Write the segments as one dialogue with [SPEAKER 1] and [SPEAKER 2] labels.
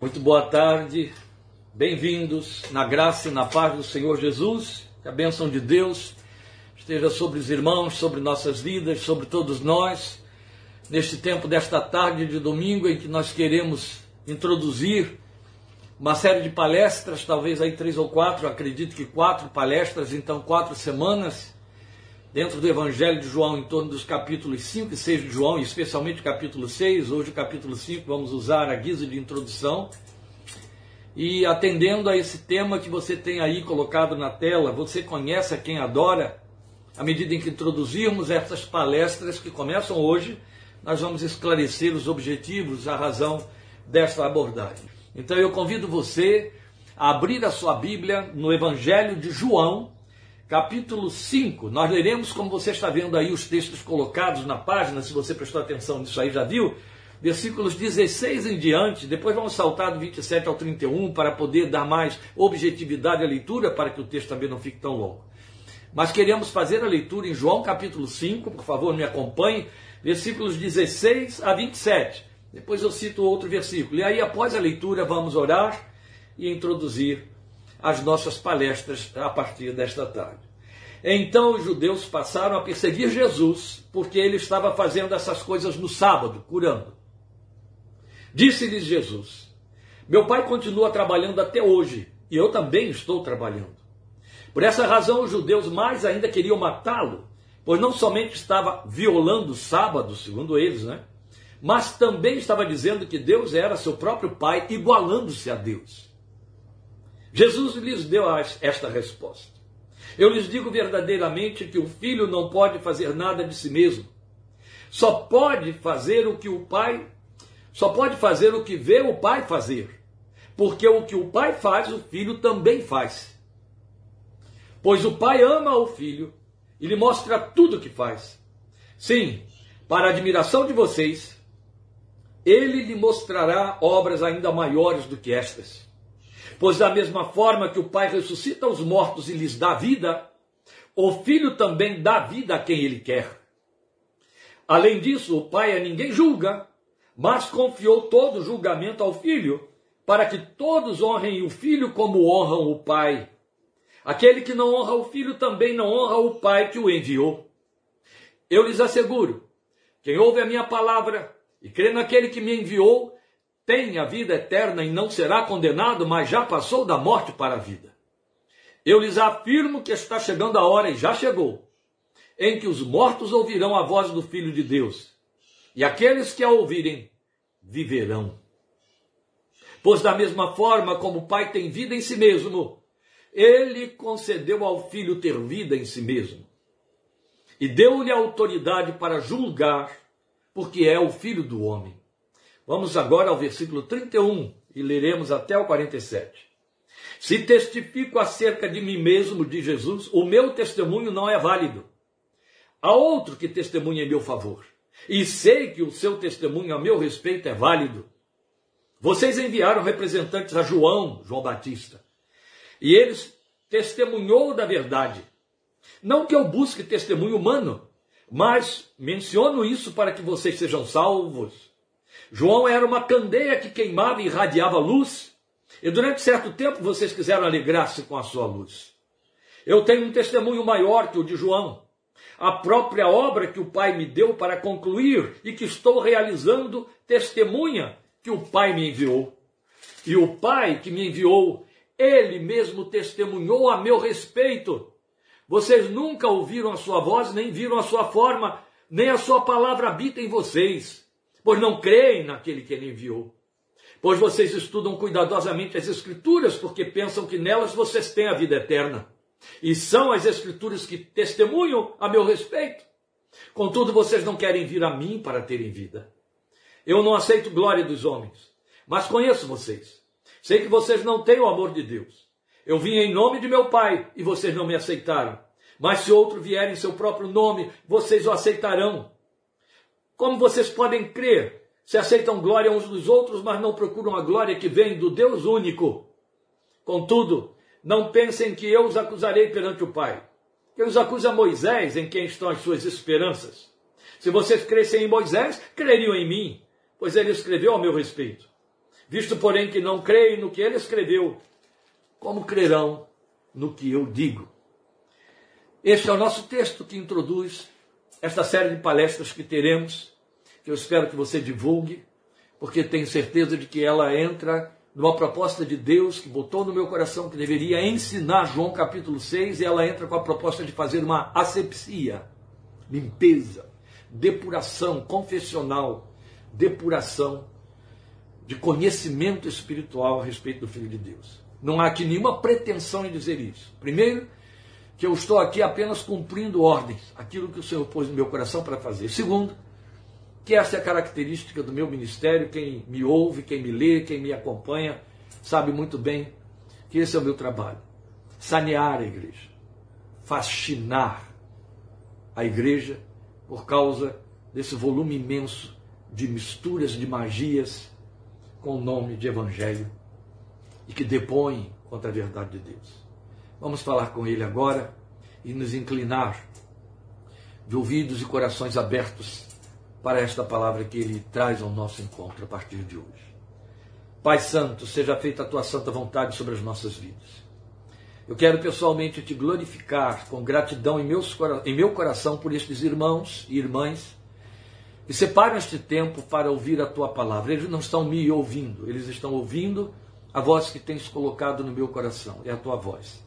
[SPEAKER 1] Muito boa tarde, bem-vindos na graça e na paz do Senhor Jesus, que a bênção de Deus esteja sobre os irmãos, sobre nossas vidas, sobre todos nós, neste tempo desta tarde de domingo em que nós queremos introduzir uma série de palestras, talvez aí três ou quatro, acredito que quatro palestras, então quatro semanas, dentro do Evangelho de João, em torno dos capítulos 5 e 6 de João, especialmente o capítulo 6, hoje o capítulo 5 vamos usar a guisa de introdução. E atendendo a esse tema que você tem aí colocado na tela, você conhece a quem adora, à medida em que introduzirmos essas palestras que começam hoje, nós vamos esclarecer os objetivos, a razão desta abordagem. Então eu convido você a abrir a sua Bíblia no Evangelho de João, capítulo 5. Nós leremos, como você está vendo aí, os textos colocados na página, se você prestou atenção nisso aí, já viu? Versículos 16 em diante, depois vamos saltar do 27 ao 31 para poder dar mais objetividade à leitura, para que o texto também não fique tão longo. Mas queremos fazer a leitura em João capítulo 5, por favor, me acompanhe, versículos 16 a 27. Depois eu cito outro versículo. E aí, após a leitura, vamos orar e introduzir as nossas palestras a partir desta tarde. Então os judeus passaram a perseguir Jesus, porque ele estava fazendo essas coisas no sábado, curando. Disse-lhes Jesus: Meu pai continua trabalhando até hoje, e eu também estou trabalhando. Por essa razão, os judeus mais ainda queriam matá-lo, pois não somente estava violando o sábado, segundo eles, né? Mas também estava dizendo que Deus era seu próprio pai, igualando-se a Deus. Jesus lhes deu esta resposta. Eu lhes digo verdadeiramente que o filho não pode fazer nada de si mesmo. Só pode fazer o que o pai, só pode fazer o que vê o pai fazer. Porque o que o pai faz, o filho também faz. Pois o pai ama o filho e lhe mostra tudo o que faz. Sim, para admiração de vocês, ele lhe mostrará obras ainda maiores do que estas Pois da mesma forma que o Pai ressuscita os mortos e lhes dá vida, o Filho também dá vida a quem ele quer. Além disso, o Pai a ninguém julga, mas confiou todo o julgamento ao Filho, para que todos honrem o Filho como honram o Pai. Aquele que não honra o Filho também não honra o Pai que o enviou. Eu lhes asseguro: quem ouve a minha palavra e crê naquele que me enviou, tem a vida eterna e não será condenado, mas já passou da morte para a vida. Eu lhes afirmo que está chegando a hora, e já chegou, em que os mortos ouvirão a voz do Filho de Deus, e aqueles que a ouvirem viverão. Pois, da mesma forma como o Pai tem vida em si mesmo, ele concedeu ao Filho ter vida em si mesmo, e deu-lhe autoridade para julgar, porque é o Filho do homem. Vamos agora ao versículo 31 e leremos até o 47. Se testifico acerca de mim mesmo, de Jesus, o meu testemunho não é válido. Há outro que testemunha em meu favor. E sei que o seu testemunho a meu respeito é válido. Vocês enviaram representantes a João, João Batista, e eles testemunhou da verdade. Não que eu busque testemunho humano, mas menciono isso para que vocês sejam salvos. João era uma candeia que queimava e irradiava luz, e durante certo tempo vocês quiseram alegrar-se com a sua luz. Eu tenho um testemunho maior que o de João, a própria obra que o Pai me deu para concluir e que estou realizando, testemunha que o Pai me enviou. E o Pai que me enviou, ele mesmo testemunhou a meu respeito. Vocês nunca ouviram a sua voz, nem viram a sua forma, nem a sua palavra habita em vocês pois não creem naquele que ele enviou. Pois vocês estudam cuidadosamente as Escrituras, porque pensam que nelas vocês têm a vida eterna. E são as Escrituras que testemunham a meu respeito. Contudo, vocês não querem vir a mim para terem vida. Eu não aceito glória dos homens, mas conheço vocês. Sei que vocês não têm o amor de Deus. Eu vim em nome de meu Pai e vocês não me aceitaram. Mas se outro vier em seu próprio nome, vocês o aceitarão. Como vocês podem crer? Se aceitam glória uns dos outros, mas não procuram a glória que vem do Deus único. Contudo, não pensem que eu os acusarei perante o Pai. Quem os acusa Moisés, em quem estão as suas esperanças. Se vocês crescem em Moisés, creriam em mim, pois ele escreveu ao meu respeito. Visto, porém, que não creem no que ele escreveu, como crerão no que eu digo? Este é o nosso texto que introduz esta série de palestras que teremos, que eu espero que você divulgue, porque tenho certeza de que ela entra numa proposta de Deus que botou no meu coração que deveria ensinar João capítulo 6, e ela entra com a proposta de fazer uma asepsia, limpeza, depuração confessional, depuração de conhecimento espiritual a respeito do Filho de Deus. Não há aqui nenhuma pretensão em dizer isso. Primeiro, que eu estou aqui apenas cumprindo ordens, aquilo que o Senhor pôs no meu coração para fazer. Segundo, que essa é a característica do meu ministério. Quem me ouve, quem me lê, quem me acompanha, sabe muito bem que esse é o meu trabalho. Sanear a igreja, fascinar a igreja por causa desse volume imenso de misturas de magias com o nome de evangelho e que depõe contra a verdade de Deus. Vamos falar com ele agora e nos inclinar de ouvidos e corações abertos para esta palavra que ele traz ao nosso encontro a partir de hoje. Pai Santo, seja feita a tua santa vontade sobre as nossas vidas. Eu quero pessoalmente te glorificar com gratidão em, meus, em meu coração por estes irmãos e irmãs que separam este tempo para ouvir a tua palavra. Eles não estão me ouvindo, eles estão ouvindo a voz que tens colocado no meu coração, é a tua voz.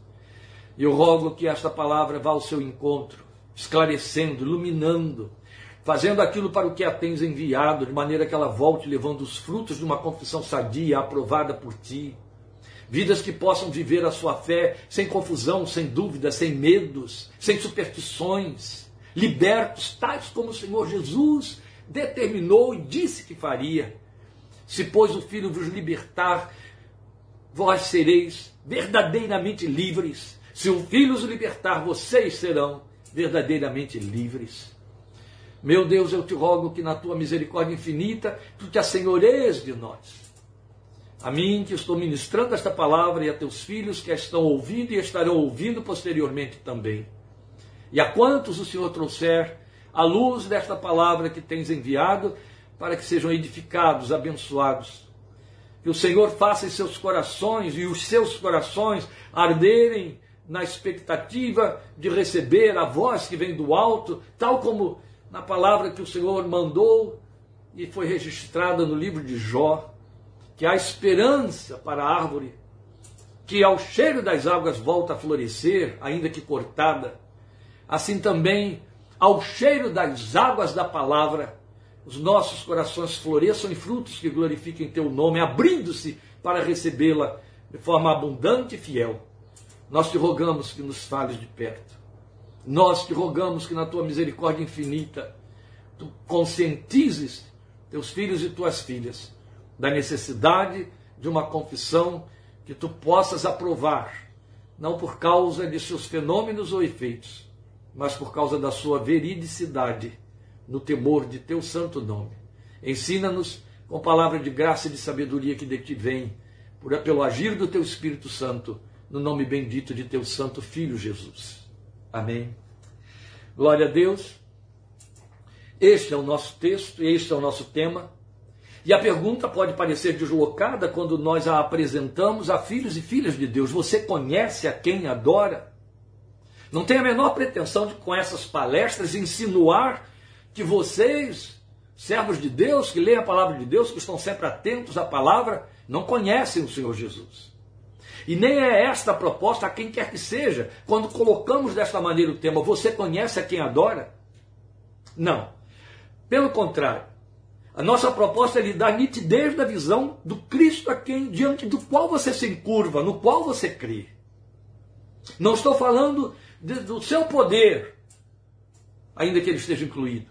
[SPEAKER 1] Eu rogo que esta palavra vá ao seu encontro, esclarecendo, iluminando, fazendo aquilo para o que a tens enviado, de maneira que ela volte levando os frutos de uma confissão sadia, aprovada por ti. Vidas que possam viver a sua fé sem confusão, sem dúvida, sem medos, sem superstições, libertos, tais como o Senhor Jesus determinou e disse que faria. Se, pois, o Filho vos libertar, vós sereis verdadeiramente livres. Se o Filho os libertar, vocês serão verdadeiramente livres. Meu Deus, eu te rogo que na tua misericórdia infinita, tu te assenhoreias de nós. A mim que estou ministrando esta palavra e a teus filhos que a estão ouvindo e estarão ouvindo posteriormente também. E a quantos o Senhor trouxer a luz desta palavra que tens enviado, para que sejam edificados, abençoados. Que o Senhor faça em seus corações e os seus corações arderem na expectativa de receber a voz que vem do alto, tal como na palavra que o Senhor mandou e foi registrada no livro de Jó, que há esperança para a árvore, que ao cheiro das águas volta a florescer, ainda que cortada. Assim também, ao cheiro das águas da palavra, os nossos corações floresçam em frutos que glorifiquem teu nome, abrindo-se para recebê-la de forma abundante e fiel. Nós te rogamos que nos fales de perto. Nós te rogamos que na tua misericórdia infinita tu conscientizes teus filhos e tuas filhas da necessidade de uma confissão que tu possas aprovar, não por causa de seus fenômenos ou efeitos, mas por causa da sua veridicidade no temor de teu santo nome. Ensina-nos com palavra de graça e de sabedoria que de ti vem, por, pelo agir do teu Espírito Santo no nome bendito de teu santo filho Jesus. Amém. Glória a Deus. Este é o nosso texto, este é o nosso tema. E a pergunta pode parecer deslocada quando nós a apresentamos a filhos e filhas de Deus. Você conhece a quem adora? Não tem a menor pretensão de, com essas palestras, insinuar que vocês, servos de Deus, que leem a palavra de Deus, que estão sempre atentos à palavra, não conhecem o Senhor Jesus. E nem é esta a proposta a quem quer que seja. Quando colocamos desta maneira o tema, você conhece a quem adora? Não. Pelo contrário, a nossa proposta é lhe dar nitidez da visão do Cristo a quem, diante do qual você se encurva, no qual você crê. Não estou falando de, do seu poder, ainda que ele esteja incluído.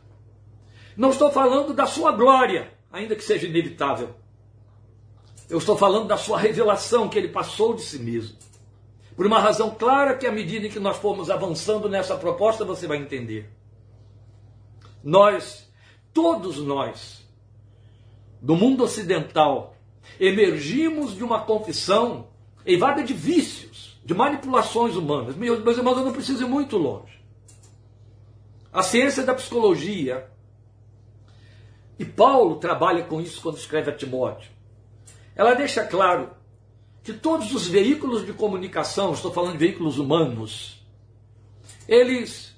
[SPEAKER 1] Não estou falando da sua glória, ainda que seja inevitável. Eu estou falando da sua revelação que ele passou de si mesmo. Por uma razão clara que à medida que nós formos avançando nessa proposta, você vai entender. Nós, todos nós, do mundo ocidental, emergimos de uma confissão evada de vícios, de manipulações humanas. Meus irmãos, eu não preciso ir muito longe. A ciência da psicologia, e Paulo trabalha com isso quando escreve a Timóteo ela deixa claro que todos os veículos de comunicação, estou falando de veículos humanos, eles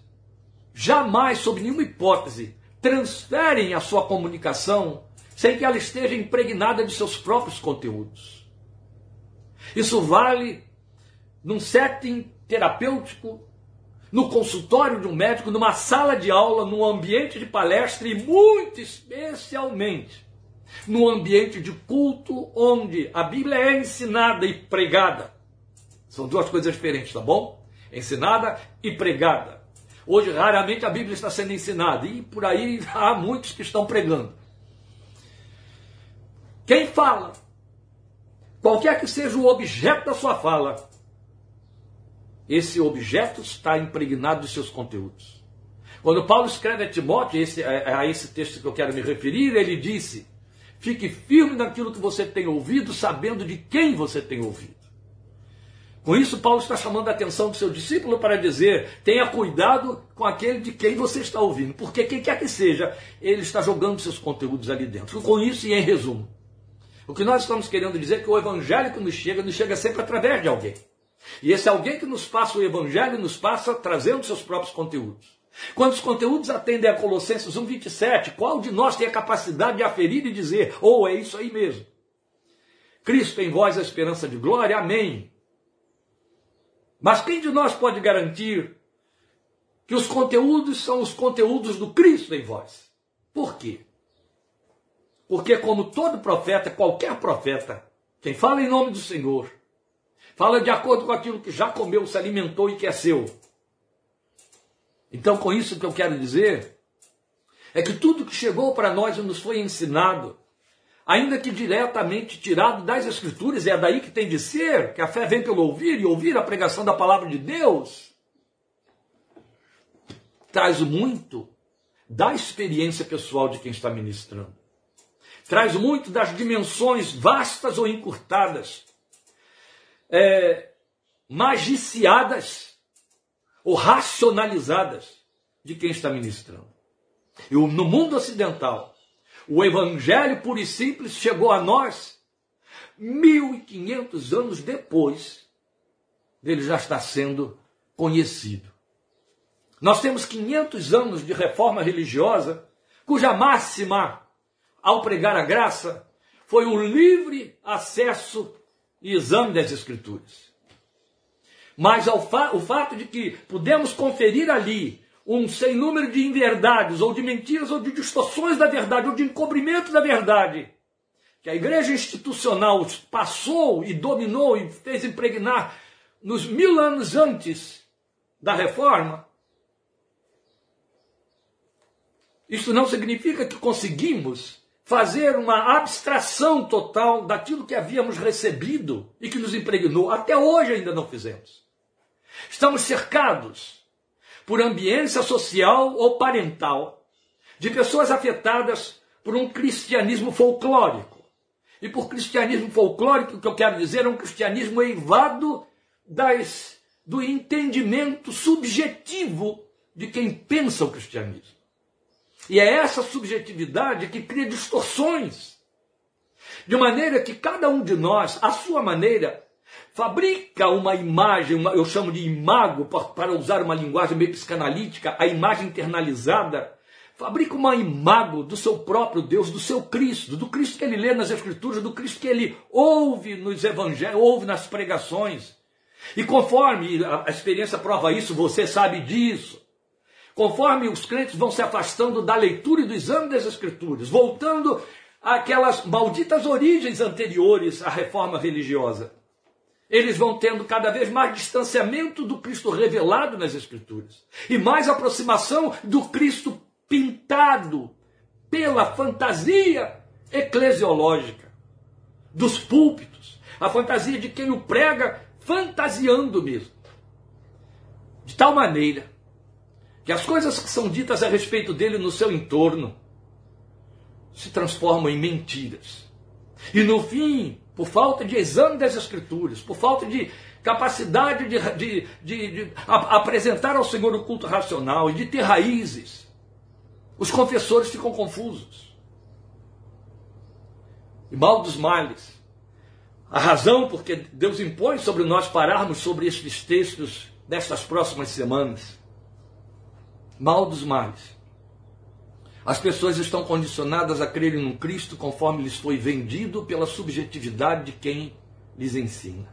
[SPEAKER 1] jamais, sob nenhuma hipótese, transferem a sua comunicação sem que ela esteja impregnada de seus próprios conteúdos. Isso vale num setting terapêutico, no consultório de um médico, numa sala de aula, num ambiente de palestra e muito especialmente no ambiente de culto onde a Bíblia é ensinada e pregada. São duas coisas diferentes, tá bom? Ensinada e pregada. Hoje, raramente a Bíblia está sendo ensinada e por aí há muitos que estão pregando. Quem fala, qualquer que seja o objeto da sua fala, esse objeto está impregnado de seus conteúdos. Quando Paulo escreve a Timóteo, esse, é, é a esse texto que eu quero me referir, ele disse: Fique firme naquilo que você tem ouvido, sabendo de quem você tem ouvido. Com isso, Paulo está chamando a atenção do seu discípulo para dizer: tenha cuidado com aquele de quem você está ouvindo, porque quem quer que seja, ele está jogando seus conteúdos ali dentro. Com isso, e em resumo, o que nós estamos querendo dizer é que o evangelho que nos chega, nos chega sempre através de alguém. E esse alguém que nos passa o evangelho, nos passa trazendo seus próprios conteúdos. Quando os conteúdos atendem a Colossenses 1,27, qual de nós tem a capacidade de aferir e dizer, ou oh, é isso aí mesmo? Cristo em vós a esperança de glória, amém. Mas quem de nós pode garantir que os conteúdos são os conteúdos do Cristo em vós? Por quê? Porque, como todo profeta, qualquer profeta, quem fala em nome do Senhor, fala de acordo com aquilo que já comeu, se alimentou e que é seu. Então, com isso que eu quero dizer é que tudo que chegou para nós e nos foi ensinado, ainda que diretamente tirado das Escrituras, é daí que tem de ser, que a fé vem pelo ouvir e ouvir a pregação da palavra de Deus, traz muito da experiência pessoal de quem está ministrando. Traz muito das dimensões vastas ou encurtadas, é, magiciadas ou racionalizadas de quem está ministrando. E no mundo ocidental, o evangelho puro e simples chegou a nós 1500 anos depois dele já estar sendo conhecido. Nós temos 500 anos de reforma religiosa, cuja máxima, ao pregar a graça, foi o livre acesso e exame das Escrituras. Mas fa o fato de que pudemos conferir ali um sem número de inverdades, ou de mentiras, ou de distorções da verdade, ou de encobrimento da verdade, que a igreja institucional passou e dominou e fez impregnar nos mil anos antes da reforma, isso não significa que conseguimos fazer uma abstração total daquilo que havíamos recebido e que nos impregnou. Até hoje ainda não fizemos. Estamos cercados por ambiência social ou parental de pessoas afetadas por um cristianismo folclórico. E por cristianismo folclórico, o que eu quero dizer é um cristianismo eivado das, do entendimento subjetivo de quem pensa o cristianismo. E é essa subjetividade que cria distorções. De maneira que cada um de nós, à sua maneira, fabrica uma imagem, uma, eu chamo de imago, para usar uma linguagem meio psicanalítica, a imagem internalizada, fabrica uma imago do seu próprio Deus, do seu Cristo, do Cristo que ele lê nas Escrituras, do Cristo que ele ouve nos evangelhos, ouve nas pregações. E conforme a experiência prova isso, você sabe disso. Conforme os crentes vão se afastando da leitura e do exame das Escrituras, voltando àquelas malditas origens anteriores à reforma religiosa eles vão tendo cada vez mais distanciamento do Cristo revelado nas Escrituras e mais aproximação do Cristo pintado pela fantasia eclesiológica dos púlpitos, a fantasia de quem o prega fantasiando mesmo. De tal maneira que as coisas que são ditas a respeito dele no seu entorno se transformam em mentiras. E no fim, por falta de exame das Escrituras, por falta de capacidade de, de, de, de apresentar ao Senhor o culto racional e de ter raízes, os confessores ficam confusos. E mal dos males, a razão porque Deus impõe sobre nós pararmos sobre estes textos destas próximas semanas. Mal dos males. As pessoas estão condicionadas a crerem no Cristo conforme lhes foi vendido pela subjetividade de quem lhes ensina.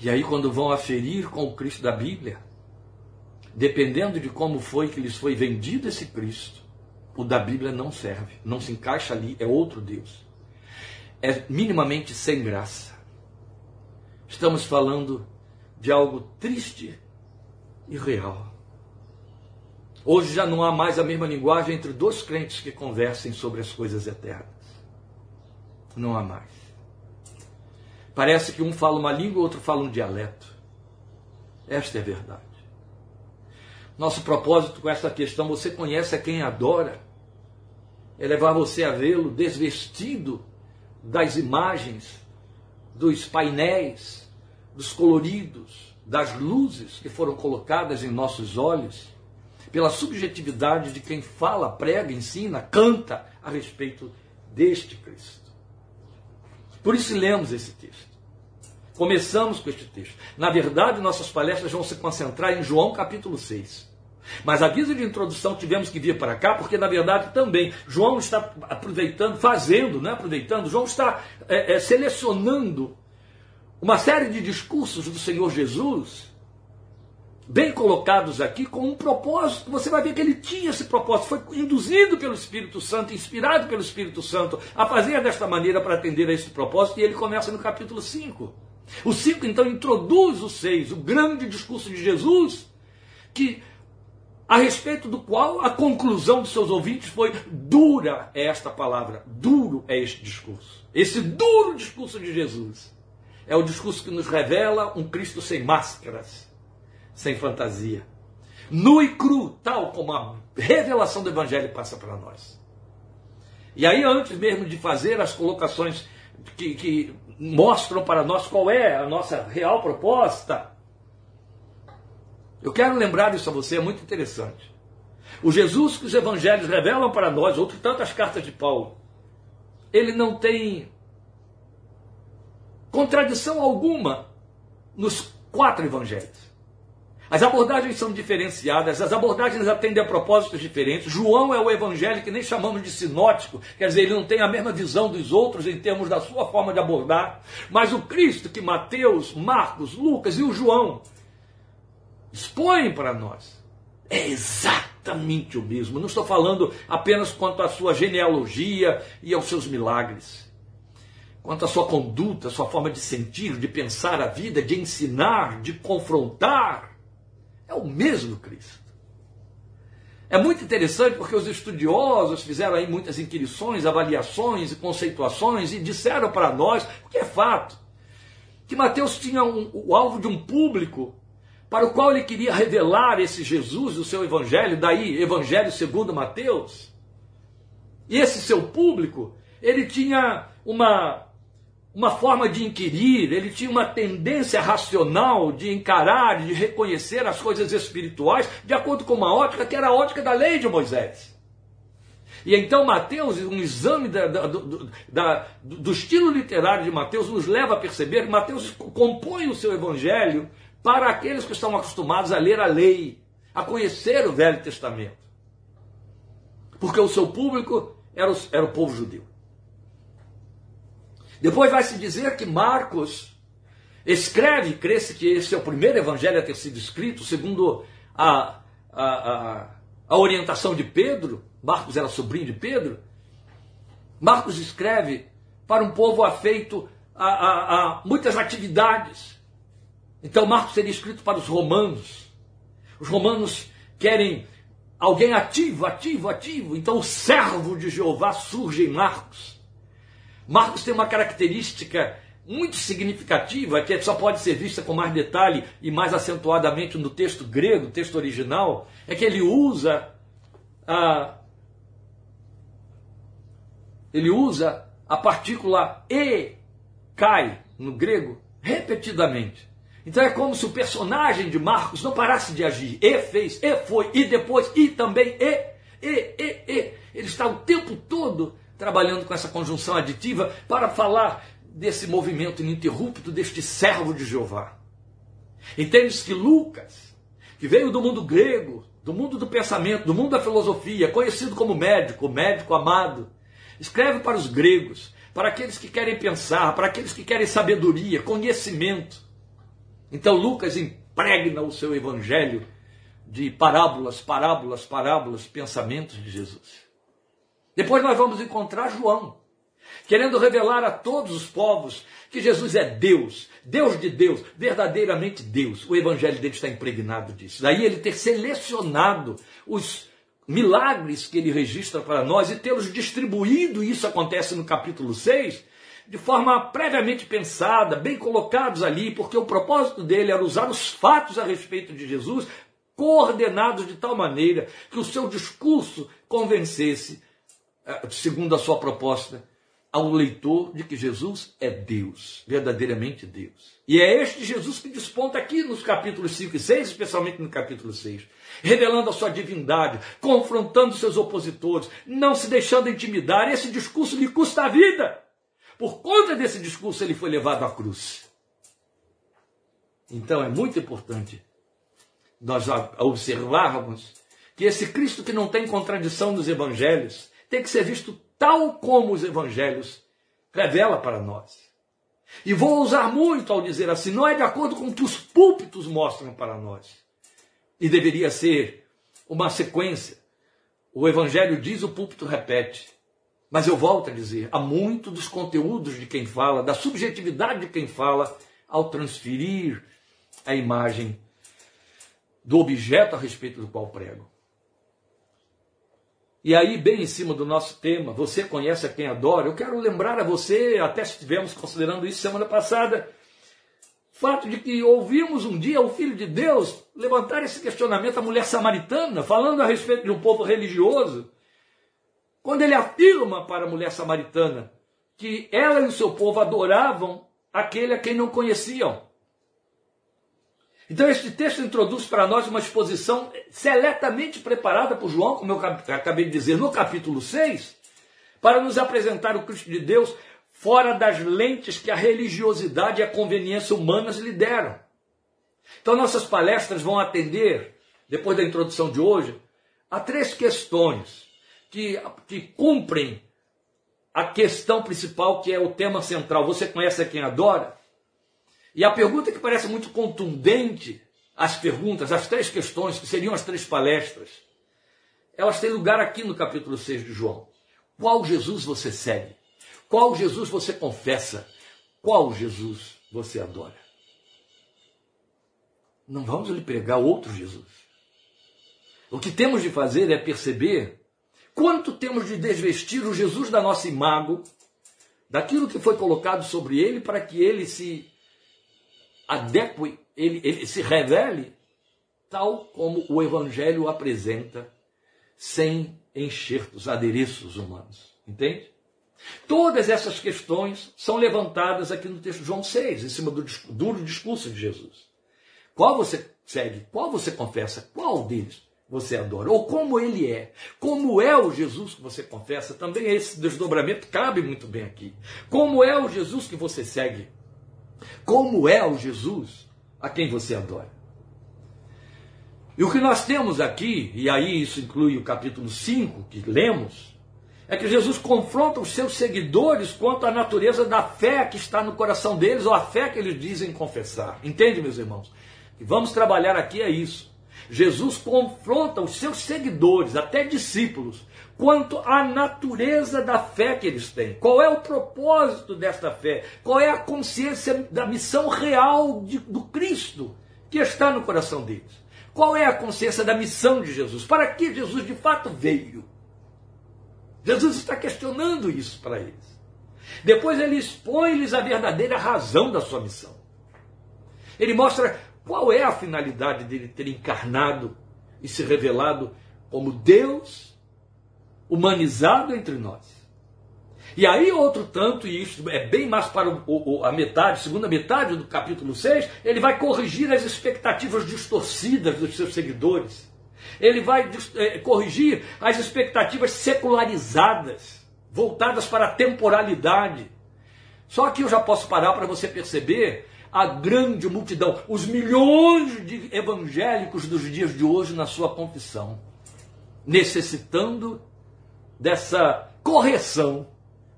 [SPEAKER 1] E aí, quando vão aferir com o Cristo da Bíblia, dependendo de como foi que lhes foi vendido esse Cristo, o da Bíblia não serve, não se encaixa ali, é outro Deus. É minimamente sem graça. Estamos falando de algo triste e real. Hoje já não há mais a mesma linguagem entre dois crentes que conversem sobre as coisas eternas. Não há mais. Parece que um fala uma língua, outro fala um dialeto. Esta é a verdade. Nosso propósito com esta questão, você conhece a quem adora, é levar você a vê-lo desvestido das imagens, dos painéis, dos coloridos, das luzes que foram colocadas em nossos olhos, pela subjetividade de quem fala, prega, ensina, canta a respeito deste Cristo. Por isso lemos esse texto. Começamos com este texto. Na verdade, nossas palestras vão se concentrar em João capítulo 6. Mas a guisa de introdução tivemos que vir para cá, porque na verdade também João está aproveitando, fazendo, né, aproveitando, João está é, é, selecionando uma série de discursos do Senhor Jesus bem colocados aqui com um propósito. Você vai ver que ele tinha esse propósito, foi induzido pelo Espírito Santo, inspirado pelo Espírito Santo a fazer desta maneira para atender a esse propósito, e ele começa no capítulo 5. O 5 então introduz o 6, o grande discurso de Jesus, que a respeito do qual a conclusão dos seus ouvintes foi dura é esta palavra, duro é este discurso. Esse duro discurso de Jesus é o discurso que nos revela um Cristo sem máscaras sem fantasia. Nu e cru, tal como a revelação do Evangelho passa para nós. E aí, antes mesmo de fazer as colocações que, que mostram para nós qual é a nossa real proposta, eu quero lembrar isso a você, é muito interessante. O Jesus que os evangelhos revelam para nós, ou tantas cartas de Paulo, ele não tem contradição alguma nos quatro evangelhos. As abordagens são diferenciadas, as abordagens atendem a propósitos diferentes. João é o evangelho que nem chamamos de sinótico, quer dizer, ele não tem a mesma visão dos outros em termos da sua forma de abordar. Mas o Cristo que Mateus, Marcos, Lucas e o João expõem para nós é exatamente o mesmo. Não estou falando apenas quanto à sua genealogia e aos seus milagres. Quanto à sua conduta, sua forma de sentir, de pensar a vida, de ensinar, de confrontar é o mesmo Cristo. É muito interessante porque os estudiosos fizeram aí muitas inquirições, avaliações e conceituações e disseram para nós, o que é fato, que Mateus tinha um, o alvo de um público para o qual ele queria revelar esse Jesus do seu evangelho, daí Evangelho segundo Mateus. E esse seu público, ele tinha uma uma forma de inquirir, ele tinha uma tendência racional de encarar, de reconhecer as coisas espirituais de acordo com uma ótica que era a ótica da lei de Moisés. E então Mateus, um exame da, da, do, da, do estilo literário de Mateus, nos leva a perceber que Mateus compõe o seu evangelho para aqueles que estão acostumados a ler a lei, a conhecer o Velho Testamento. Porque o seu público era o, era o povo judeu. Depois vai se dizer que Marcos escreve, crê-se que esse é o primeiro evangelho a ter sido escrito, segundo a, a, a, a orientação de Pedro. Marcos era sobrinho de Pedro. Marcos escreve para um povo afeito a, a, a, muitas atividades. Então, Marcos seria escrito para os romanos. Os romanos querem alguém ativo, ativo, ativo. Então, o servo de Jeová surge em Marcos. Marcos tem uma característica muito significativa que só pode ser vista com mais detalhe e mais acentuadamente no texto grego, texto original, é que ele usa a ele usa a partícula e cai no grego repetidamente. Então é como se o personagem de Marcos não parasse de agir. E fez, e foi, e depois, e também, e, e, e, e. Ele está o tempo todo trabalhando com essa conjunção aditiva para falar desse movimento ininterrupto deste servo de Jeová. Entende-se que Lucas, que veio do mundo grego, do mundo do pensamento, do mundo da filosofia, conhecido como médico, médico amado, escreve para os gregos, para aqueles que querem pensar, para aqueles que querem sabedoria, conhecimento. Então Lucas impregna o seu evangelho de parábolas, parábolas, parábolas, pensamentos de Jesus. Depois nós vamos encontrar João, querendo revelar a todos os povos que Jesus é Deus, Deus de Deus, verdadeiramente Deus. O evangelho dele está impregnado disso. Daí ele ter selecionado os milagres que ele registra para nós e tê-los distribuído, isso acontece no capítulo 6, de forma previamente pensada, bem colocados ali, porque o propósito dele era usar os fatos a respeito de Jesus, coordenados de tal maneira que o seu discurso convencesse, segundo a sua proposta, ao leitor de que Jesus é Deus, verdadeiramente Deus. E é este Jesus que desponta aqui nos capítulos 5 e 6, especialmente no capítulo 6, revelando a sua divindade, confrontando seus opositores, não se deixando intimidar. Esse discurso lhe custa a vida. Por conta desse discurso, ele foi levado à cruz. Então é muito importante nós observarmos que esse Cristo que não tem contradição nos evangelhos tem que ser visto tal como os evangelhos revela para nós. E vou usar muito ao dizer assim, não é de acordo com o que os púlpitos mostram para nós. E deveria ser uma sequência. O evangelho diz, o púlpito repete. Mas eu volto a dizer, há muito dos conteúdos de quem fala, da subjetividade de quem fala, ao transferir a imagem do objeto a respeito do qual prego. E aí, bem em cima do nosso tema, você conhece a quem adora, eu quero lembrar a você, até estivemos considerando isso semana passada, fato de que ouvimos um dia o Filho de Deus levantar esse questionamento à mulher samaritana, falando a respeito de um povo religioso, quando ele afirma para a mulher samaritana que ela e o seu povo adoravam aquele a quem não conheciam. Então, este texto introduz para nós uma exposição seletamente preparada por João, como eu acabei de dizer, no capítulo 6, para nos apresentar o Cristo de Deus fora das lentes que a religiosidade e a conveniência humanas lhe deram. Então, nossas palestras vão atender, depois da introdução de hoje, a três questões que, que cumprem a questão principal, que é o tema central. Você conhece a quem adora? E a pergunta que parece muito contundente, as perguntas, as três questões, que seriam as três palestras, elas têm lugar aqui no capítulo 6 de João. Qual Jesus você segue? Qual Jesus você confessa? Qual Jesus você adora? Não vamos lhe pregar outro Jesus. O que temos de fazer é perceber quanto temos de desvestir o Jesus da nossa imago, daquilo que foi colocado sobre ele, para que ele se adeque, ele, ele se revele tal como o Evangelho apresenta, sem enxertos, adereços humanos. Entende? Todas essas questões são levantadas aqui no texto de João 6, em cima do duro discurso de Jesus. Qual você segue? Qual você confessa? Qual deles você adora? Ou como ele é? Como é o Jesus que você confessa? Também esse desdobramento cabe muito bem aqui. Como é o Jesus que você segue? Como é o Jesus a quem você adora? E o que nós temos aqui, e aí isso inclui o capítulo 5 que lemos, é que Jesus confronta os seus seguidores quanto à natureza da fé que está no coração deles, ou a fé que eles dizem confessar. Entende, meus irmãos? E vamos trabalhar aqui é isso. Jesus confronta os seus seguidores, até discípulos, quanto à natureza da fé que eles têm. Qual é o propósito desta fé? Qual é a consciência da missão real de, do Cristo que está no coração deles? Qual é a consciência da missão de Jesus? Para que Jesus de fato veio? Jesus está questionando isso para eles. Depois ele expõe-lhes a verdadeira razão da sua missão. Ele mostra qual é a finalidade dele ter encarnado e se revelado como Deus humanizado entre nós. E aí, outro tanto, e isso é bem mais para o, o, a metade, segunda metade do capítulo 6, ele vai corrigir as expectativas distorcidas dos seus seguidores. Ele vai é, corrigir as expectativas secularizadas voltadas para a temporalidade. Só que eu já posso parar para você perceber a grande multidão, os milhões de evangélicos dos dias de hoje na sua confissão, necessitando dessa correção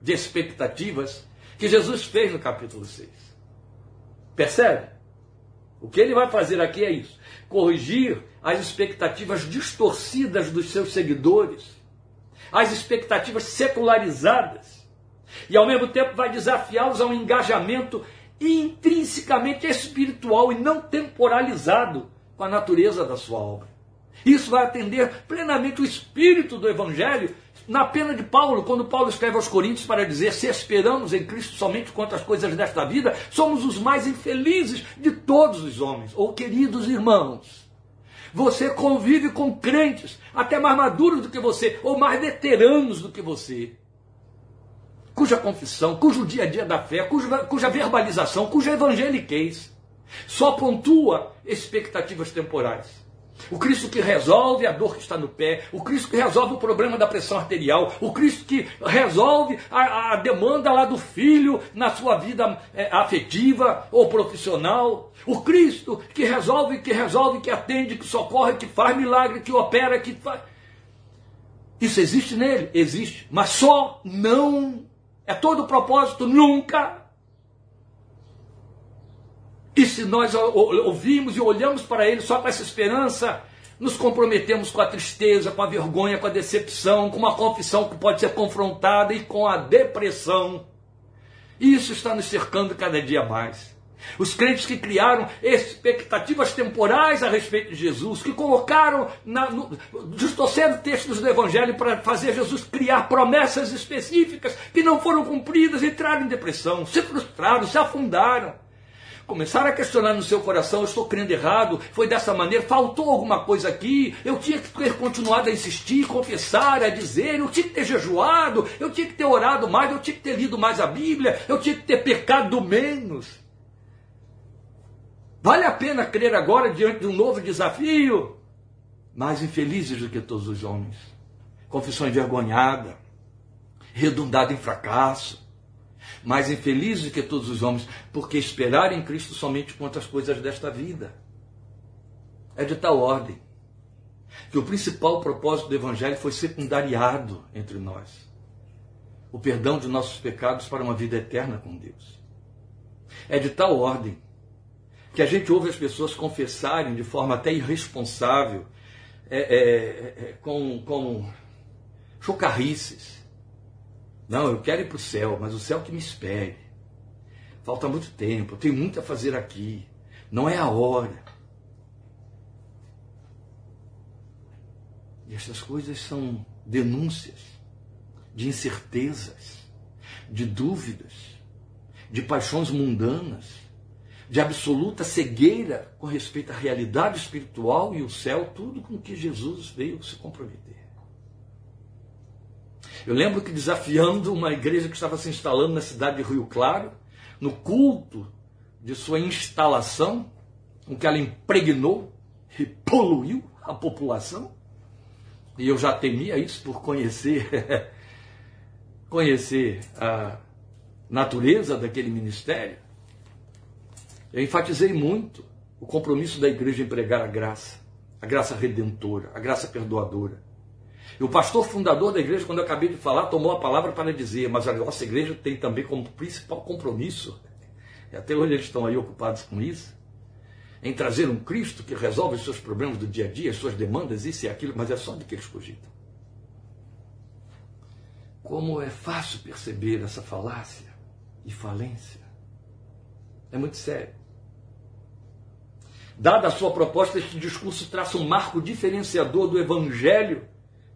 [SPEAKER 1] de expectativas que Jesus fez no capítulo 6. Percebe? O que ele vai fazer aqui é isso: corrigir as expectativas distorcidas dos seus seguidores, as expectativas secularizadas, e ao mesmo tempo vai desafiá-los a um engajamento intrinsecamente espiritual e não temporalizado com a natureza da sua obra. Isso vai atender plenamente o espírito do Evangelho na pena de Paulo, quando Paulo escreve aos Coríntios para dizer: se esperamos em Cristo somente quanto às coisas desta vida, somos os mais infelizes de todos os homens. Ou queridos irmãos, você convive com crentes até mais maduros do que você, ou mais veteranos do que você, cuja confissão, cujo dia a dia da fé, cuja, cuja verbalização, cuja evangeliquez só pontua expectativas temporais. O Cristo que resolve a dor que está no pé, o Cristo que resolve o problema da pressão arterial, o Cristo que resolve a, a demanda lá do filho na sua vida é, afetiva ou profissional, o Cristo que resolve, que resolve, que atende, que socorre, que faz milagre, que opera, que faz. Isso existe nele? Existe, mas só não é todo o propósito, nunca e se nós ouvimos e olhamos para Ele só com essa esperança, nos comprometemos com a tristeza, com a vergonha, com a decepção, com uma confissão que pode ser confrontada e com a depressão. Isso está nos cercando cada dia mais. Os crentes que criaram expectativas temporais a respeito de Jesus, que colocaram, distorcendo textos do Evangelho para fazer Jesus criar promessas específicas que não foram cumpridas, entraram em depressão, se frustraram, se afundaram começaram a questionar no seu coração, eu estou crendo errado, foi dessa maneira, faltou alguma coisa aqui, eu tinha que ter continuado a insistir, confessar, a dizer, eu tinha que ter jejuado, eu tinha que ter orado mais, eu tinha que ter lido mais a Bíblia, eu tinha que ter pecado menos. Vale a pena crer agora diante de um novo desafio? Mais infelizes do que todos os homens. Confissão envergonhada, redundada em fracasso, mais infelizes que todos os homens, porque esperar em Cristo somente quanto às coisas desta vida. É de tal ordem que o principal propósito do Evangelho foi secundariado entre nós o perdão de nossos pecados para uma vida eterna com Deus. É de tal ordem que a gente ouve as pessoas confessarem de forma até irresponsável, é, é, é, com, com chocarrices, não, eu quero ir para o céu, mas o céu que me espere. Falta muito tempo, eu tenho muito a fazer aqui. Não é a hora. E essas coisas são denúncias de incertezas, de dúvidas, de paixões mundanas, de absoluta cegueira com respeito à realidade espiritual e o céu, tudo com que Jesus veio se comprometer. Eu lembro que desafiando uma igreja que estava se instalando na cidade de Rio Claro, no culto de sua instalação, com que ela impregnou e poluiu a população, e eu já temia isso por conhecer conhecer a natureza daquele ministério. Eu enfatizei muito o compromisso da igreja em pregar a graça, a graça redentora, a graça perdoadora. E o pastor fundador da igreja, quando eu acabei de falar, tomou a palavra para dizer, mas a nossa igreja tem também como principal compromisso, e até hoje eles estão aí ocupados com isso, em trazer um Cristo que resolve os seus problemas do dia a dia, as suas demandas, isso e aquilo, mas é só de que eles cogitam. Como é fácil perceber essa falácia e falência. É muito sério. Dada a sua proposta, este discurso traça um marco diferenciador do Evangelho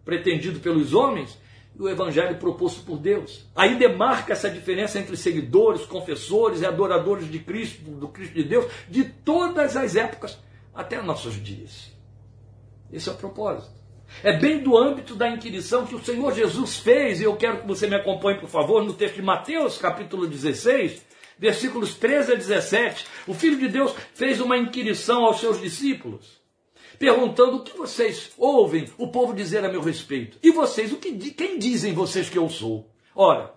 [SPEAKER 1] pretendido pelos homens e o evangelho proposto por Deus. Aí demarca essa diferença entre seguidores, confessores e adoradores de Cristo, do Cristo de Deus, de todas as épocas até nossos dias. Esse é o propósito. É bem do âmbito da inquirição que o Senhor Jesus fez, e eu quero que você me acompanhe, por favor, no texto de Mateus, capítulo 16, versículos 13 a 17. O Filho de Deus fez uma inquirição aos seus discípulos perguntando o que vocês ouvem o povo dizer a meu respeito. E vocês, o que quem dizem vocês que eu sou? Ora,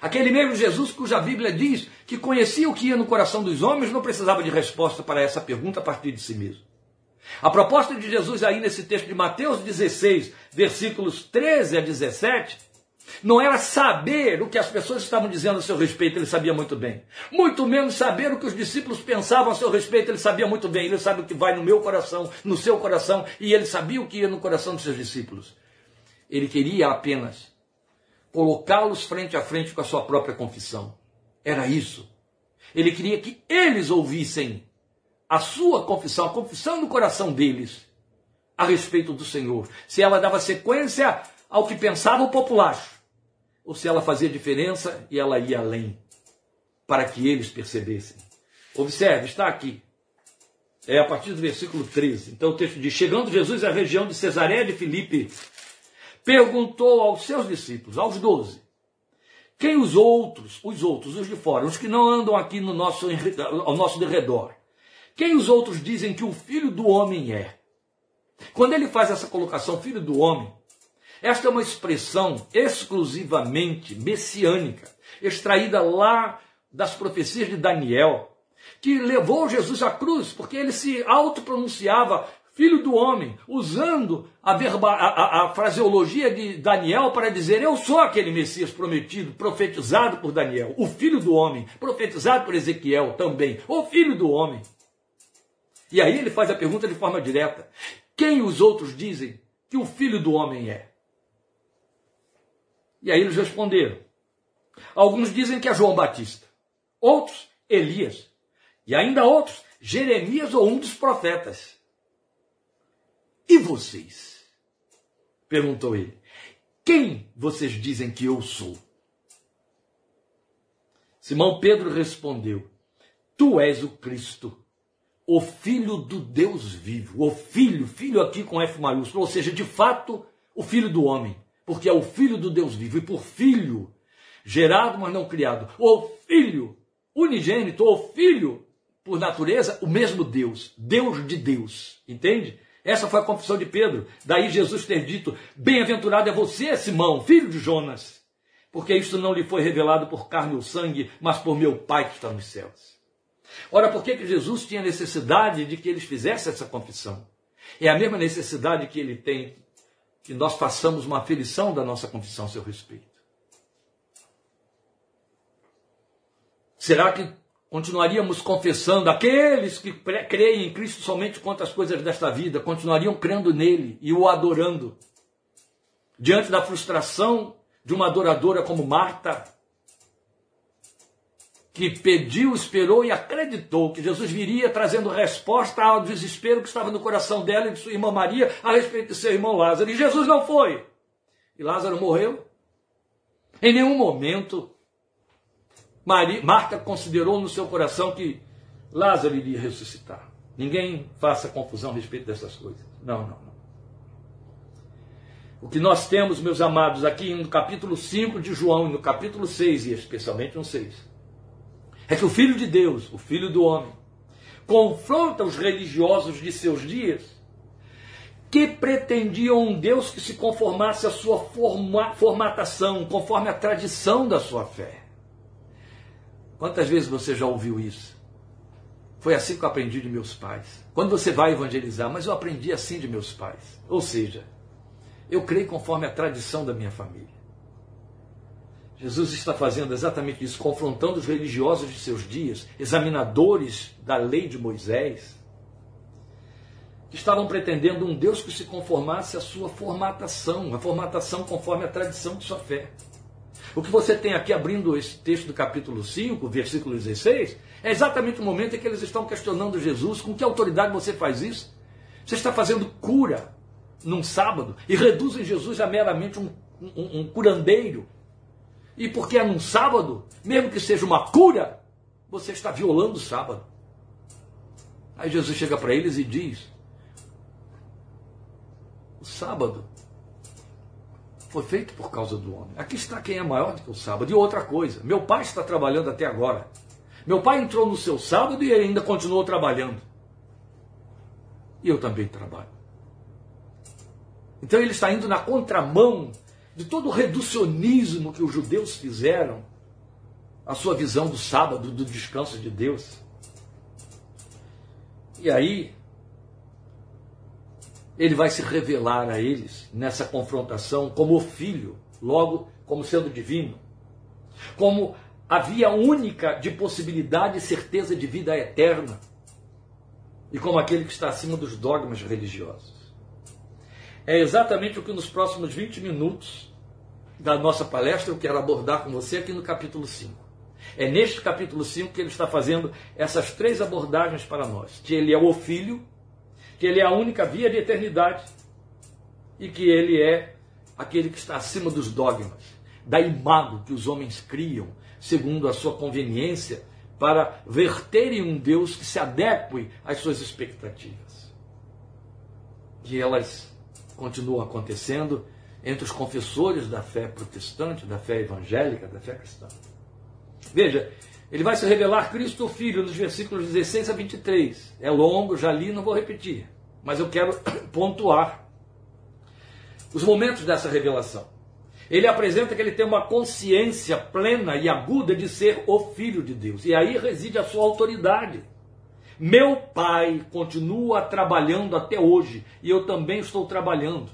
[SPEAKER 1] aquele mesmo Jesus cuja Bíblia diz que conhecia o que ia no coração dos homens, não precisava de resposta para essa pergunta a partir de si mesmo. A proposta de Jesus aí nesse texto de Mateus 16, versículos 13 a 17, não era saber o que as pessoas estavam dizendo a seu respeito, ele sabia muito bem. Muito menos saber o que os discípulos pensavam a seu respeito, ele sabia muito bem. Ele sabe o que vai no meu coração, no seu coração, e ele sabia o que ia no coração dos seus discípulos. Ele queria apenas colocá-los frente a frente com a sua própria confissão. Era isso. Ele queria que eles ouvissem a sua confissão, a confissão do coração deles a respeito do Senhor. Se ela dava sequência ao que pensava o populacho, ou se ela fazia diferença e ela ia além, para que eles percebessem. Observe, está aqui. É a partir do versículo 13. Então o texto diz: Chegando Jesus à região de Cesareia de Filipe, perguntou aos seus discípulos, aos doze, quem os outros, os outros, os de fora, os que não andam aqui no nosso, ao nosso derredor, quem os outros dizem que o filho do homem é? Quando ele faz essa colocação, filho do homem, esta é uma expressão exclusivamente messiânica, extraída lá das profecias de Daniel, que levou Jesus à cruz, porque ele se autopronunciava filho do homem, usando a, verba, a, a, fraseologia de Daniel para dizer: Eu sou aquele Messias prometido, profetizado por Daniel, o filho do homem, profetizado por Ezequiel também, o filho do homem. E aí ele faz a pergunta de forma direta: Quem os outros dizem que o filho do homem é? E aí eles responderam. Alguns dizem que é João Batista, outros Elias, e ainda outros Jeremias ou um dos profetas. E vocês? perguntou ele. Quem vocês dizem que eu sou? Simão Pedro respondeu: Tu és o Cristo, o Filho do Deus vivo. O Filho, filho aqui com F maiúsculo, ou seja, de fato, o Filho do homem porque é o Filho do Deus vivo, e por Filho, gerado, mas não criado, o Filho unigênito, o Filho, por natureza, o mesmo Deus, Deus de Deus, entende? Essa foi a confissão de Pedro. Daí Jesus ter dito: Bem-aventurado é você, Simão, filho de Jonas, porque isto não lhe foi revelado por carne ou sangue, mas por meu Pai que está nos céus. Ora, por que, que Jesus tinha necessidade de que eles fizessem essa confissão? É a mesma necessidade que ele tem que nós façamos uma aferição da nossa confissão a seu respeito. Será que continuaríamos confessando aqueles que creem em Cristo somente quanto às coisas desta vida, continuariam crendo nele e o adorando? Diante da frustração de uma adoradora como Marta, que pediu, esperou e acreditou que Jesus viria trazendo resposta ao desespero que estava no coração dela e de sua irmã Maria a respeito de seu irmão Lázaro. E Jesus não foi. E Lázaro morreu. Em nenhum momento Maria, Marta considerou no seu coração que Lázaro iria ressuscitar. Ninguém faça confusão a respeito dessas coisas. Não, não, não. O que nós temos, meus amados, aqui no capítulo 5 de João e no capítulo 6, e especialmente no 6, é que o Filho de Deus, o Filho do Homem, confronta os religiosos de seus dias que pretendiam um Deus que se conformasse à sua forma, formatação, conforme a tradição da sua fé. Quantas vezes você já ouviu isso? Foi assim que eu aprendi de meus pais. Quando você vai evangelizar, mas eu aprendi assim de meus pais. Ou seja, eu creio conforme a tradição da minha família. Jesus está fazendo exatamente isso, confrontando os religiosos de seus dias, examinadores da lei de Moisés, que estavam pretendendo um Deus que se conformasse à sua formatação, a formatação conforme a tradição de sua fé. O que você tem aqui abrindo esse texto do capítulo 5, versículo 16, é exatamente o momento em que eles estão questionando Jesus: com que autoridade você faz isso? Você está fazendo cura num sábado e reduzem Jesus a meramente um, um, um curandeiro, e porque é num sábado, mesmo que seja uma cura, você está violando o sábado. Aí Jesus chega para eles e diz: O sábado foi feito por causa do homem. Aqui está quem é maior do que o sábado. E outra coisa, meu pai está trabalhando até agora. Meu pai entrou no seu sábado e ainda continuou trabalhando. E eu também trabalho. Então ele está indo na contramão de todo o reducionismo que os judeus fizeram à sua visão do sábado, do descanso de Deus. E aí, ele vai se revelar a eles nessa confrontação como o filho, logo como sendo divino, como a via única de possibilidade e certeza de vida eterna, e como aquele que está acima dos dogmas religiosos. É exatamente o que nos próximos 20 minutos da nossa palestra eu quero abordar com você aqui no capítulo 5. É neste capítulo 5 que ele está fazendo essas três abordagens para nós: que ele é o Filho, que ele é a única via de eternidade e que ele é aquele que está acima dos dogmas, da imago que os homens criam segundo a sua conveniência para verterem um Deus que se adeque às suas expectativas. E elas continuam acontecendo entre os confessores da fé protestante, da fé evangélica, da fé cristã. Veja, ele vai se revelar Cristo Filho nos versículos 16 a 23. É longo, já li, não vou repetir. Mas eu quero pontuar os momentos dessa revelação. Ele apresenta que ele tem uma consciência plena e aguda de ser o Filho de Deus. E aí reside a sua autoridade. Meu pai continua trabalhando até hoje e eu também estou trabalhando.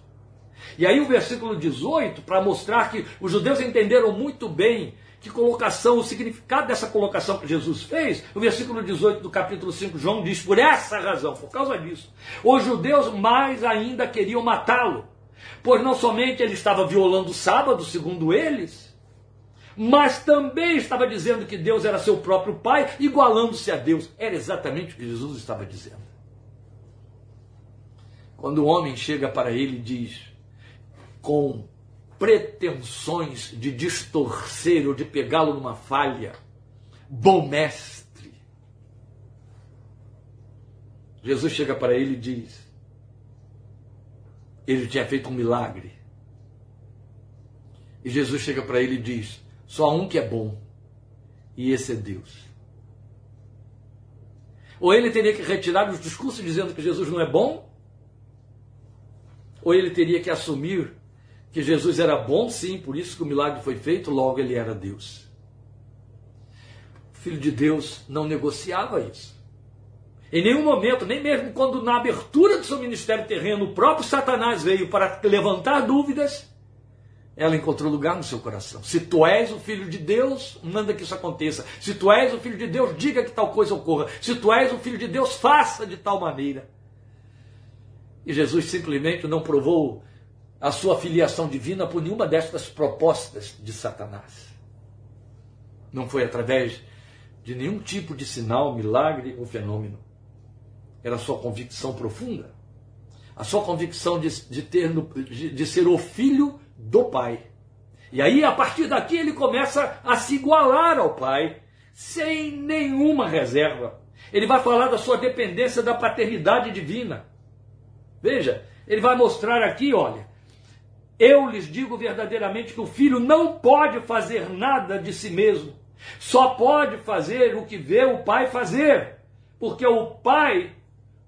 [SPEAKER 1] E aí o versículo 18, para mostrar que os judeus entenderam muito bem que colocação, o significado dessa colocação que Jesus fez, o versículo 18 do capítulo 5, João diz: por essa razão, por causa disso, os judeus mais ainda queriam matá-lo, pois não somente ele estava violando o sábado, segundo eles, mas também estava dizendo que Deus era seu próprio Pai, igualando-se a Deus. Era exatamente o que Jesus estava dizendo. Quando o homem chega para ele e diz, com pretensões de distorcer ou de pegá-lo numa falha. Bom mestre. Jesus chega para ele e diz: ele tinha feito um milagre. E Jesus chega para ele e diz: só há um que é bom, e esse é Deus. Ou ele teria que retirar os discursos dizendo que Jesus não é bom, ou ele teria que assumir que Jesus era bom, sim, por isso que o milagre foi feito, logo ele era Deus. O Filho de Deus não negociava isso. Em nenhum momento, nem mesmo quando na abertura do seu ministério terreno o próprio Satanás veio para levantar dúvidas, ela encontrou lugar no seu coração. Se tu és o filho de Deus, manda que isso aconteça. Se tu és o filho de Deus, diga que tal coisa ocorra. Se tu és o filho de Deus, faça de tal maneira. E Jesus simplesmente não provou a sua filiação divina por nenhuma destas propostas de Satanás. Não foi através de nenhum tipo de sinal, milagre ou fenômeno. Era sua convicção profunda. A sua convicção de, de, ter, de ser o filho do Pai. E aí, a partir daqui, ele começa a se igualar ao Pai, sem nenhuma reserva. Ele vai falar da sua dependência da paternidade divina. Veja, ele vai mostrar aqui, olha, eu lhes digo verdadeiramente que o filho não pode fazer nada de si mesmo. Só pode fazer o que vê o pai fazer. Porque o pai,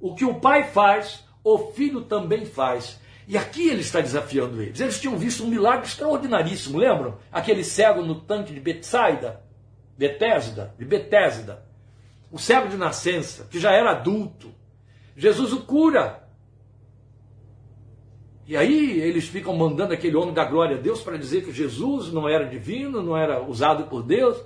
[SPEAKER 1] o que o pai faz, o filho também faz. E aqui ele está desafiando eles. Eles tinham visto um milagre extraordinaríssimo, lembram? Aquele cego no tanque de Betsaida, Betesda, de Betesda. O cego de nascença, que já era adulto. Jesus o cura. E aí eles ficam mandando aquele homem da glória a Deus para dizer que Jesus não era divino, não era usado por Deus.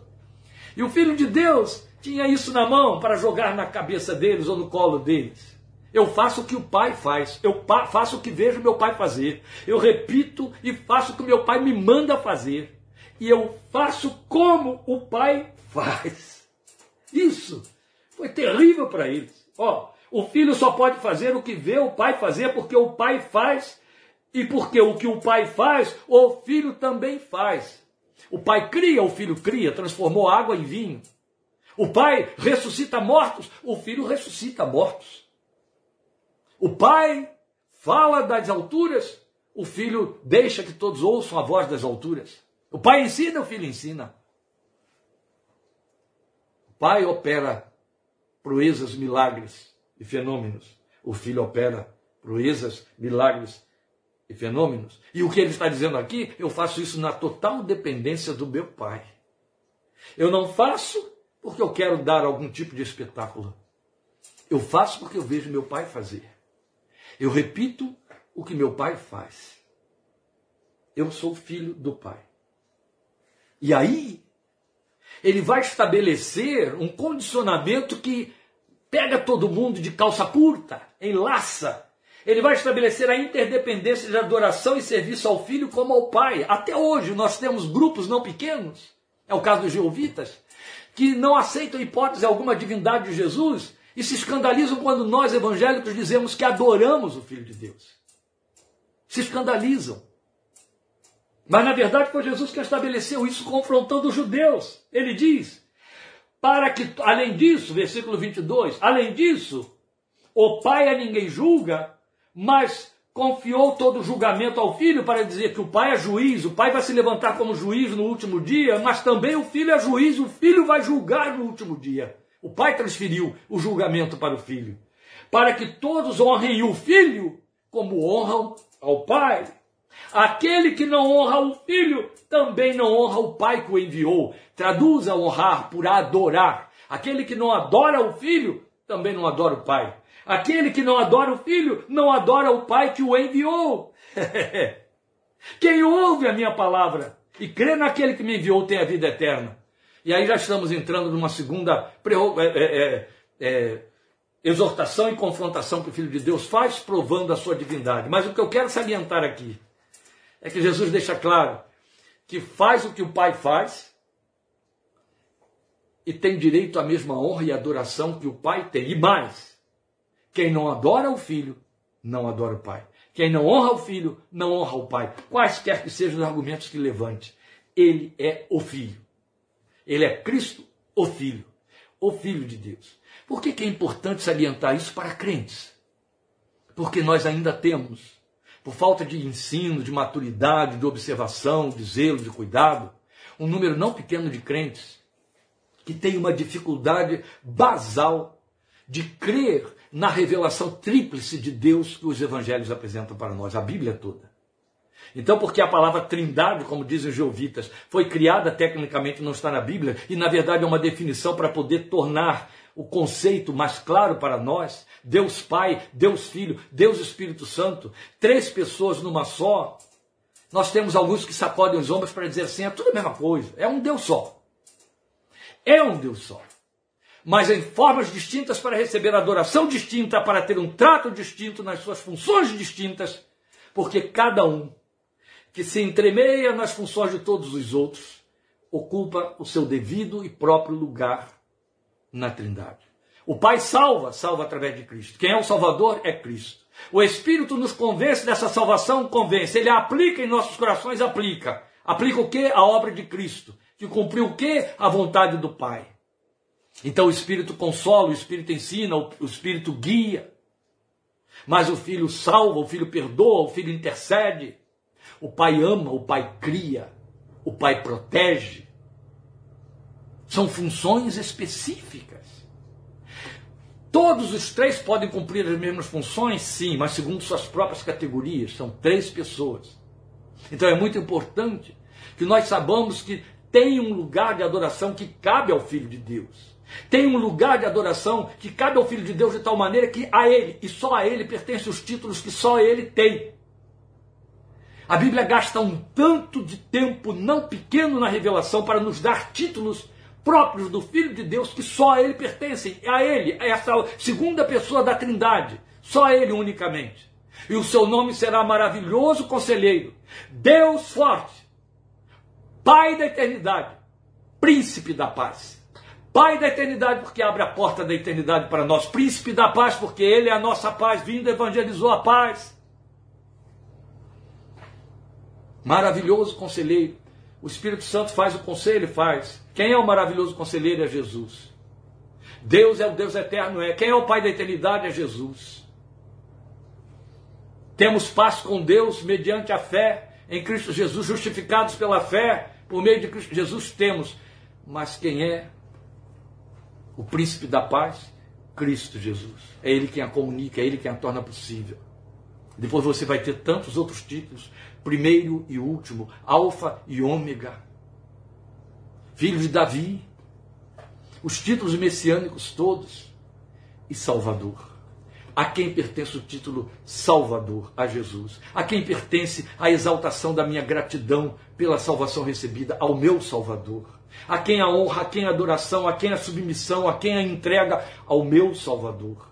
[SPEAKER 1] E o Filho de Deus tinha isso na mão para jogar na cabeça deles ou no colo deles. Eu faço o que o Pai faz, eu faço o que vejo meu Pai fazer. Eu repito e faço o que meu Pai me manda fazer. E eu faço como o Pai faz. Isso foi terrível para eles. Ó, o filho só pode fazer o que vê o pai fazer, porque o pai faz e porque o que o pai faz, o filho também faz. O pai cria, o filho cria, transformou água em vinho. O pai ressuscita mortos, o filho ressuscita mortos. O pai fala das alturas, o filho deixa que todos ouçam a voz das alturas. O pai ensina, o filho ensina. O pai opera proezas, milagres e fenômenos. O filho opera proezas, milagres e fenômenos. E o que ele está dizendo aqui, eu faço isso na total dependência do meu Pai. Eu não faço porque eu quero dar algum tipo de espetáculo. Eu faço porque eu vejo meu pai fazer. Eu repito o que meu pai faz. Eu sou filho do pai. E aí, ele vai estabelecer um condicionamento que pega todo mundo de calça curta, enlaça. Ele vai estabelecer a interdependência de adoração e serviço ao filho como ao pai. Até hoje nós temos grupos não pequenos, é o caso dos jeovitas, que não aceitam hipótese alguma divindade de Jesus e se escandalizam quando nós evangélicos dizemos que adoramos o Filho de Deus. Se escandalizam. Mas na verdade foi Jesus que estabeleceu isso confrontando os judeus. Ele diz: para que, além disso, versículo 22, além disso, o pai a ninguém julga, mas confiou todo o julgamento ao filho para dizer que o pai é juiz, o pai vai se levantar como juiz no último dia, mas também o filho é juiz, o filho vai julgar no último dia. O pai transferiu o julgamento para o filho, para que todos honrem o filho como honram ao pai. Aquele que não honra o filho também não honra o pai que o enviou. Traduza honrar por adorar. Aquele que não adora o filho também não adora o pai. Aquele que não adora o filho não adora o pai que o enviou. Quem ouve a minha palavra e crê naquele que me enviou tem a vida eterna. E aí já estamos entrando numa segunda é, é, é, é, exortação e confrontação que o Filho de Deus faz, provando a sua divindade. Mas o que eu quero salientar aqui é que Jesus deixa claro que faz o que o Pai faz e tem direito à mesma honra e adoração que o Pai tem. E mais, quem não adora o Filho, não adora o Pai. Quem não honra o Filho, não honra o Pai. Quaisquer que sejam os argumentos que levante, ele é o Filho. Ele é Cristo, o Filho, o Filho de Deus. Por que, que é importante salientar isso para crentes? Porque nós ainda temos por falta de ensino, de maturidade, de observação, de zelo, de cuidado, um número não pequeno de crentes que tem uma dificuldade basal de crer na revelação tríplice de Deus que os evangelhos apresentam para nós, a Bíblia toda. Então, porque a palavra trindade, como dizem os jeovitas, foi criada tecnicamente, não está na Bíblia, e na verdade é uma definição para poder tornar o conceito mais claro para nós, Deus Pai, Deus Filho, Deus Espírito Santo, três pessoas numa só. Nós temos alguns que sacodem os ombros para dizer assim: é tudo a mesma coisa, é um Deus só. É um Deus só. Mas em formas distintas para receber adoração distinta, para ter um trato distinto nas suas funções distintas, porque cada um que se entremeia nas funções de todos os outros ocupa o seu devido e próprio lugar na Trindade. O Pai salva, salva através de Cristo. Quem é o Salvador é Cristo. O Espírito nos convence dessa salvação, convence. Ele aplica em nossos corações, aplica. Aplica o que? A obra de Cristo. Que cumpriu o que? A vontade do Pai. Então o Espírito consola, o Espírito ensina, o Espírito guia. Mas o Filho salva, o Filho perdoa, o Filho intercede. O Pai ama, o Pai cria, o Pai protege. São funções específicas. Todos os três podem cumprir as mesmas funções? Sim, mas segundo suas próprias categorias. São três pessoas. Então é muito importante que nós saibamos que tem um lugar de adoração que cabe ao Filho de Deus. Tem um lugar de adoração que cabe ao Filho de Deus de tal maneira que a Ele, e só a Ele, pertencem os títulos que só Ele tem. A Bíblia gasta um tanto de tempo não pequeno na revelação para nos dar títulos próprios do Filho de Deus que só a Ele pertencem, a Ele, a essa segunda pessoa da Trindade, só a Ele unicamente. E o seu nome será maravilhoso conselheiro, Deus forte, Pai da eternidade, Príncipe da paz. Pai da eternidade, porque abre a porta da eternidade para nós. Príncipe da paz, porque Ele é a nossa paz, vindo evangelizou a paz. Maravilhoso conselheiro. O Espírito Santo faz o conselho? Faz. Quem é o maravilhoso conselheiro? É Jesus. Deus é o Deus eterno, é. Quem é o Pai da eternidade? É Jesus. Temos paz com Deus mediante a fé em Cristo Jesus, justificados pela fé, por meio de Cristo Jesus temos. Mas quem é o príncipe da paz? Cristo Jesus. É Ele quem a comunica, é Ele quem a torna possível. Depois você vai ter tantos outros títulos, primeiro e último, alfa e ômega. Filho de Davi, os títulos messiânicos todos e Salvador. A quem pertence o título Salvador? A Jesus. A quem pertence a exaltação da minha gratidão pela salvação recebida ao meu Salvador? A quem a honra, a quem a adoração, a quem a submissão, a quem a entrega ao meu Salvador?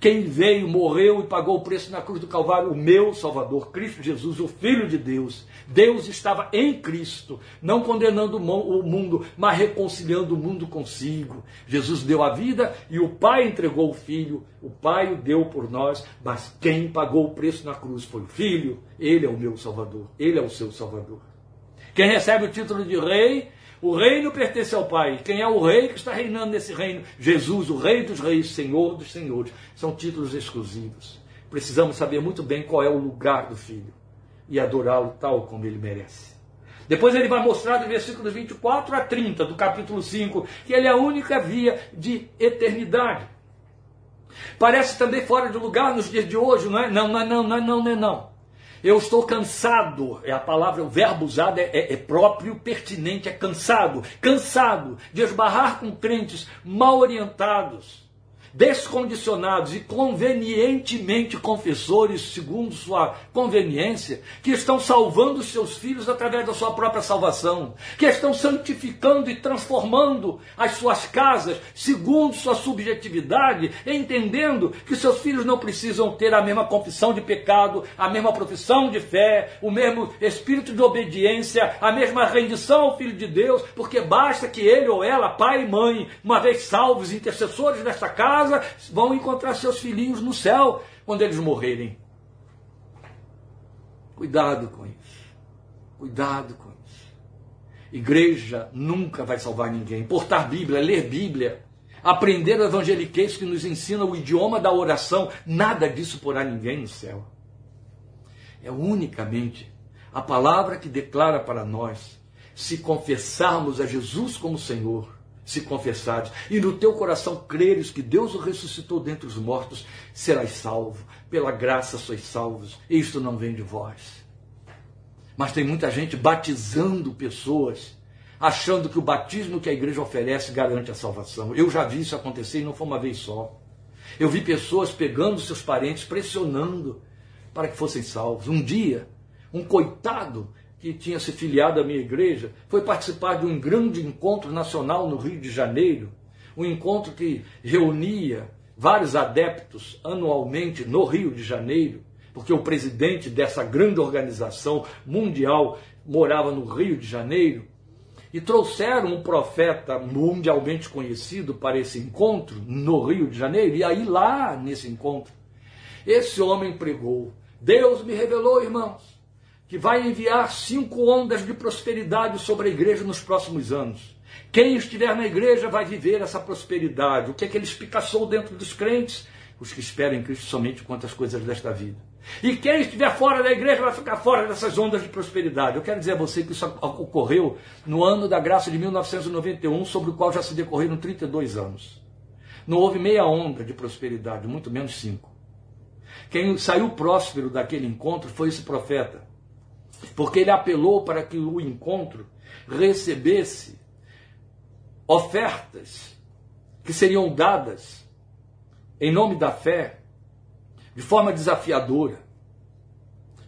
[SPEAKER 1] Quem veio, morreu e pagou o preço na cruz do Calvário, o meu Salvador, Cristo Jesus, o Filho de Deus. Deus estava em Cristo, não condenando o mundo, mas reconciliando o mundo consigo. Jesus deu a vida e o Pai entregou o Filho, o Pai o deu por nós, mas quem pagou o preço na cruz foi o Filho. Ele é o meu Salvador, ele é o seu Salvador. Quem recebe o título de rei o reino pertence ao Pai. Quem é o rei que está reinando nesse reino? Jesus, o Rei dos Reis, Senhor dos Senhores. São títulos exclusivos. Precisamos saber muito bem qual é o lugar do Filho e adorá-lo tal como ele merece. Depois ele vai mostrar no versículos 24 a 30 do capítulo 5 que ele é a única via de eternidade. Parece também fora de lugar nos dias de hoje, não é? Não, não, não, não, não, não, não. Eu estou cansado, é a palavra, o verbo usado é, é, é, próprio, pertinente, é cansado. Cansado de esbarrar com crentes mal orientados, descondicionados e convenientemente confessores, segundo sua conveniência, que estão salvando seus filhos através da sua própria salvação, que estão santificando e transformando as suas casas, segundo sua subjetividade, entendendo que seus filhos não precisam ter a mesma confissão de pecado, a mesma profissão de fé, o mesmo espírito de obediência, a mesma rendição ao Filho de Deus, porque basta que ele ou ela, pai e mãe, uma vez salvos, intercessores desta casa, casa vão encontrar seus filhinhos no céu quando eles morrerem. Cuidado com isso. Cuidado com isso. Igreja nunca vai salvar ninguém. Portar Bíblia, ler Bíblia, aprender o evangeliquez que nos ensina o idioma da oração, nada disso porá ninguém no céu. É unicamente a palavra que declara para nós, se confessarmos a Jesus como Senhor, se confessares, e no teu coração creres que Deus o ressuscitou dentre os mortos, serás salvo. Pela graça sois salvos. Isto não vem de vós. Mas tem muita gente batizando pessoas, achando que o batismo que a igreja oferece garante a salvação. Eu já vi isso acontecer e não foi uma vez só. Eu vi pessoas pegando seus parentes, pressionando para que fossem salvos. Um dia, um coitado que tinha se filiado à minha igreja, foi participar de um grande encontro nacional no Rio de Janeiro, um encontro que reunia vários adeptos anualmente no Rio de Janeiro, porque o presidente dessa grande organização mundial morava no Rio de Janeiro, e trouxeram um profeta mundialmente conhecido para esse encontro no Rio de Janeiro, e aí lá nesse encontro, esse homem pregou. Deus me revelou, irmãos, que vai enviar cinco ondas de prosperidade sobre a igreja nos próximos anos. Quem estiver na igreja vai viver essa prosperidade. O que é que ele espicaçou dentro dos crentes? Os que esperam em Cristo somente quantas coisas desta vida. E quem estiver fora da igreja vai ficar fora dessas ondas de prosperidade. Eu quero dizer a você que isso ocorreu no ano da graça de 1991, sobre o qual já se decorreram 32 anos. Não houve meia onda de prosperidade, muito menos cinco. Quem saiu próspero daquele encontro foi esse profeta, porque ele apelou para que o encontro recebesse ofertas que seriam dadas em nome da fé de forma desafiadora.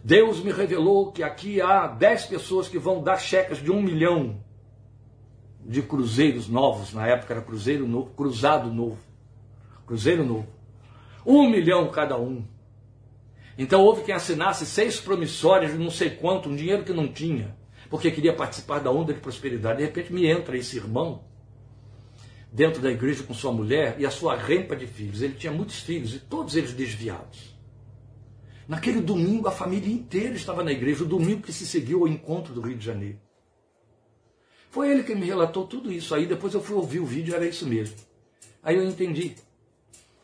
[SPEAKER 1] Deus me revelou que aqui há dez pessoas que vão dar cheques de um milhão de cruzeiros novos, na época era cruzeiro novo, cruzado novo, cruzeiro novo, um milhão cada um. Então houve quem assinasse seis promissórias de não sei quanto, um dinheiro que não tinha, porque queria participar da onda de prosperidade. De repente me entra esse irmão dentro da igreja com sua mulher e a sua rempa de filhos. Ele tinha muitos filhos e todos eles desviados. Naquele domingo a família inteira estava na igreja, o domingo que se seguiu ao encontro do Rio de Janeiro. Foi ele que me relatou tudo isso. Aí depois eu fui ouvir o vídeo, era isso mesmo. Aí eu entendi.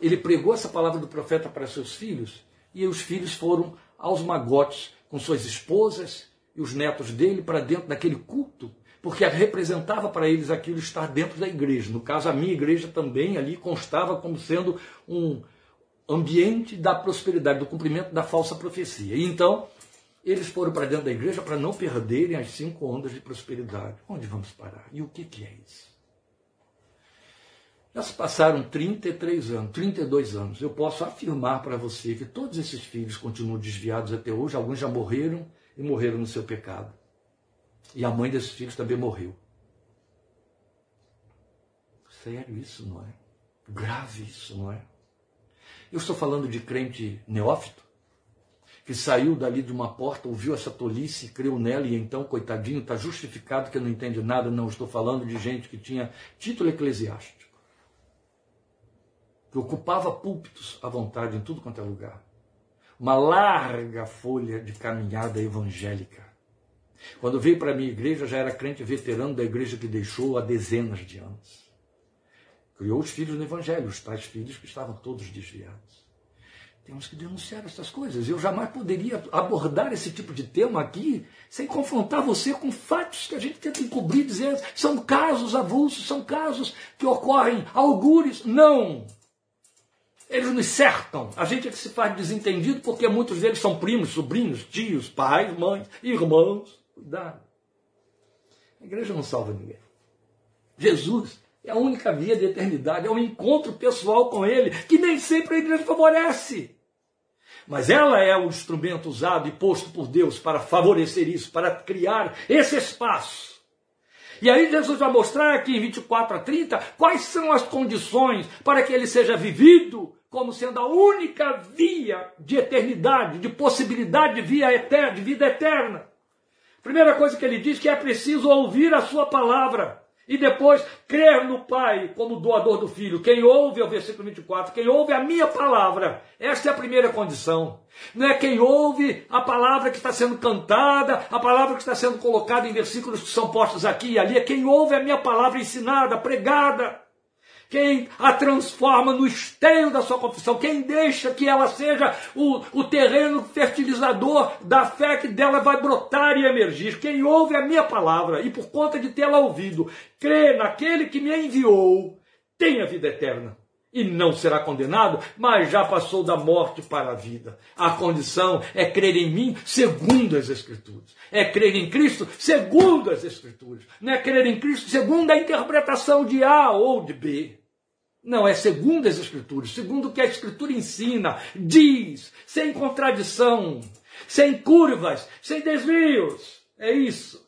[SPEAKER 1] Ele pregou essa palavra do profeta para seus filhos e os filhos foram aos magotes com suas esposas e os netos dele para dentro daquele culto, porque representava para eles aquilo estar dentro da igreja. No caso, a minha igreja também ali constava como sendo um, ambiente da prosperidade, do cumprimento da falsa profecia. E então, eles foram para dentro da igreja para não perderem as cinco ondas de prosperidade. Onde vamos parar? E o que, que é isso? Já se passaram 33 anos, 32 anos. Eu posso afirmar para você que todos esses filhos continuam desviados até hoje. Alguns já morreram e morreram no seu pecado. E a mãe desses filhos também morreu. Sério isso, não é? Grave isso, não é? Eu estou falando de crente neófito, que saiu dali de uma porta, ouviu essa tolice, creu nela e então, coitadinho, está justificado que não entende nada. Não estou falando de gente que tinha título eclesiástico, que ocupava púlpitos à vontade em tudo quanto é lugar. Uma larga folha de caminhada evangélica. Quando veio para a minha igreja, já era crente veterano da igreja que deixou há dezenas de anos. Criou os filhos no evangelho, os tais filhos que estavam todos desviados. Temos que denunciar essas coisas. Eu jamais poderia abordar esse tipo de tema aqui sem confrontar você com fatos que a gente tenta encobrir, dizer são casos avulsos, são casos que ocorrem, algures. Não! Eles nos cercam. A gente é que se faz desentendido porque muitos deles são primos, sobrinhos, tios, pais, mães, irmãos. Cuidado. A igreja não salva ninguém. Jesus é a única via de eternidade, é um encontro pessoal com Ele, que nem sempre a igreja favorece. Mas ela é o instrumento usado e posto por Deus para favorecer isso, para criar esse espaço. E aí Jesus vai mostrar aqui em 24 a 30 quais são as condições para que ele seja vivido como sendo a única via de eternidade, de possibilidade de, via eterna, de vida eterna. Primeira coisa que ele diz que é preciso ouvir a sua palavra. E depois, crer no Pai como doador do Filho. Quem ouve, é o versículo 24, quem ouve a minha palavra. Esta é a primeira condição. Não é quem ouve a palavra que está sendo cantada, a palavra que está sendo colocada em versículos que são postos aqui e ali. É quem ouve a minha palavra ensinada, pregada quem a transforma no esteio da sua confissão, quem deixa que ela seja o, o terreno fertilizador da fé que dela vai brotar e emergir, quem ouve a minha palavra e por conta de tê-la ouvido, crê naquele que me enviou, tem a vida eterna e não será condenado, mas já passou da morte para a vida. A condição é crer em mim segundo as Escrituras. É crer em Cristo segundo as Escrituras. Não é crer em Cristo segundo a interpretação de A ou de B. Não, é segundo as Escrituras, segundo o que a Escritura ensina, diz, sem contradição, sem curvas, sem desvios. É isso.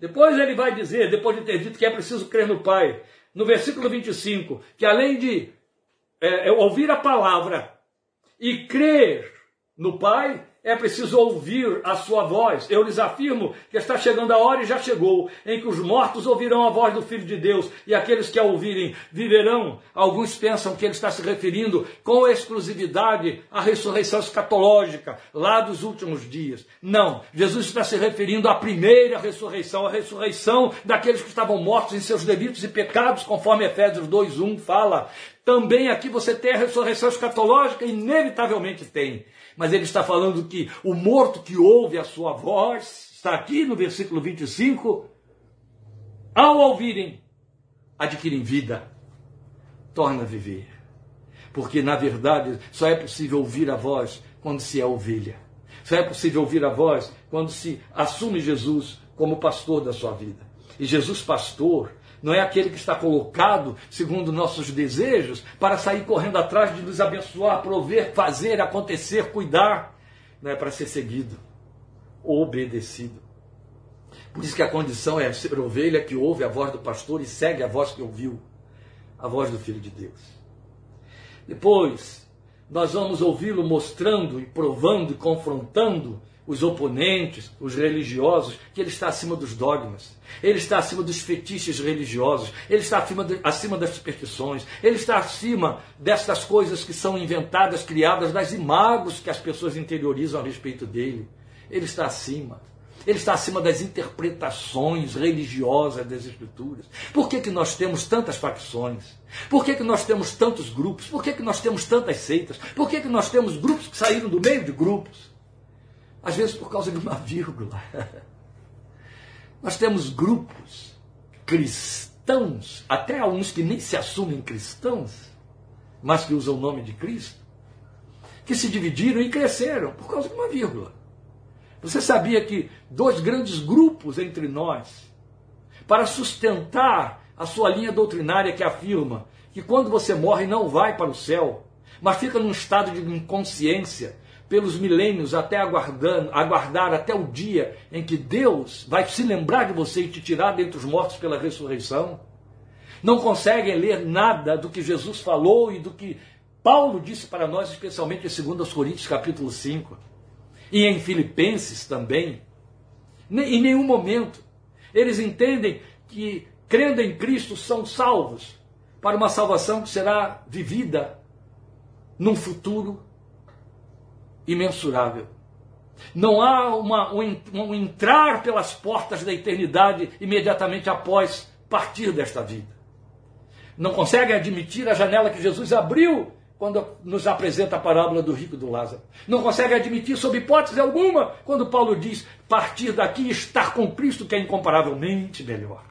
[SPEAKER 1] Depois ele vai dizer, depois de ter dito que é preciso crer no Pai, no versículo 25, que além de é, é ouvir a palavra e crer no Pai, é preciso ouvir a sua voz. Eu lhes afirmo que está chegando a hora e já chegou, em que os mortos ouvirão a voz do Filho de Deus, e aqueles que a ouvirem viverão. Alguns pensam que ele está se referindo com exclusividade à ressurreição escatológica, lá dos últimos dias. Não, Jesus está se referindo à primeira ressurreição, a ressurreição daqueles que estavam mortos em seus delitos e pecados, conforme Efésios 2:1 fala. Também aqui você tem a ressurreição escatológica, inevitavelmente tem. Mas ele está falando que o morto que ouve a sua voz, está aqui no versículo 25, ao ouvirem, adquirem vida, torna a viver. Porque, na verdade, só é possível ouvir a voz quando se é ovelha. Só é possível ouvir a voz quando se assume Jesus como pastor da sua vida. E Jesus, pastor, não é aquele que está colocado segundo nossos desejos para sair correndo atrás de nos abençoar, prover, fazer, acontecer, cuidar. Não é para ser seguido, obedecido. Por isso que a condição é ser ovelha que ouve a voz do pastor e segue a voz que ouviu, a voz do Filho de Deus. Depois, nós vamos ouvi-lo mostrando e provando e confrontando os oponentes, os religiosos, que ele está acima dos dogmas, ele está acima dos fetiches religiosos, ele está acima, de, acima das superstições, ele está acima dessas coisas que são inventadas, criadas, das imagos que as pessoas interiorizam a respeito dele. Ele está acima. Ele está acima das interpretações religiosas das Escrituras. Por que, que nós temos tantas facções? Por que, que nós temos tantos grupos? Por que, que nós temos tantas seitas? Por que, que nós temos grupos que saíram do meio de grupos? Às vezes por causa de uma vírgula. Nós temos grupos cristãos, até alguns que nem se assumem cristãos, mas que usam o nome de Cristo, que se dividiram e cresceram por causa de uma vírgula. Você sabia que dois grandes grupos entre nós, para sustentar a sua linha doutrinária que afirma que quando você morre não vai para o céu, mas fica num estado de inconsciência pelos milênios até aguardando, aguardar até o dia em que Deus vai se lembrar de você e te tirar dentre os mortos pela ressurreição. Não conseguem ler nada do que Jesus falou e do que Paulo disse para nós, especialmente em 2 Coríntios capítulo 5. E em Filipenses também. Em nenhum momento. Eles entendem que, crendo em Cristo, são salvos para uma salvação que será vivida num futuro imensurável. Não há uma, um, um entrar pelas portas da eternidade imediatamente após partir desta vida. Não conseguem admitir a janela que Jesus abriu quando nos apresenta a parábola do rico e do Lázaro. Não consegue admitir, sob hipótese alguma, quando Paulo diz partir daqui e estar com Cristo, que é incomparavelmente melhor.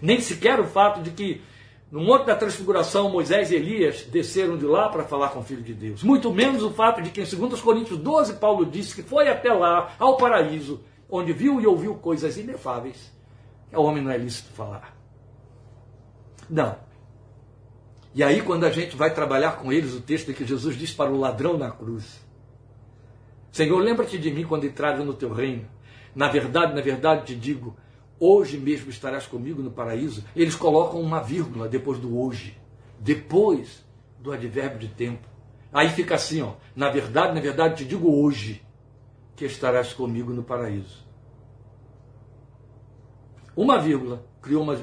[SPEAKER 1] Nem sequer o fato de que no Monte da Transfiguração, Moisés e Elias desceram de lá para falar com o Filho de Deus. Muito menos o fato de que em 2 Coríntios 12, Paulo disse que foi até lá, ao paraíso, onde viu e ouviu coisas inefáveis, que ao homem não é lícito falar. Não. E aí, quando a gente vai trabalhar com eles, o texto é que Jesus diz para o ladrão na cruz: Senhor, lembra-te de mim quando entrares no teu reino. Na verdade, na verdade te digo, hoje mesmo estarás comigo no paraíso, eles colocam uma vírgula depois do hoje, depois do advérbio de tempo. Aí fica assim, ó, na verdade, na verdade te digo hoje que estarás comigo no paraíso. Uma vírgula criou uma,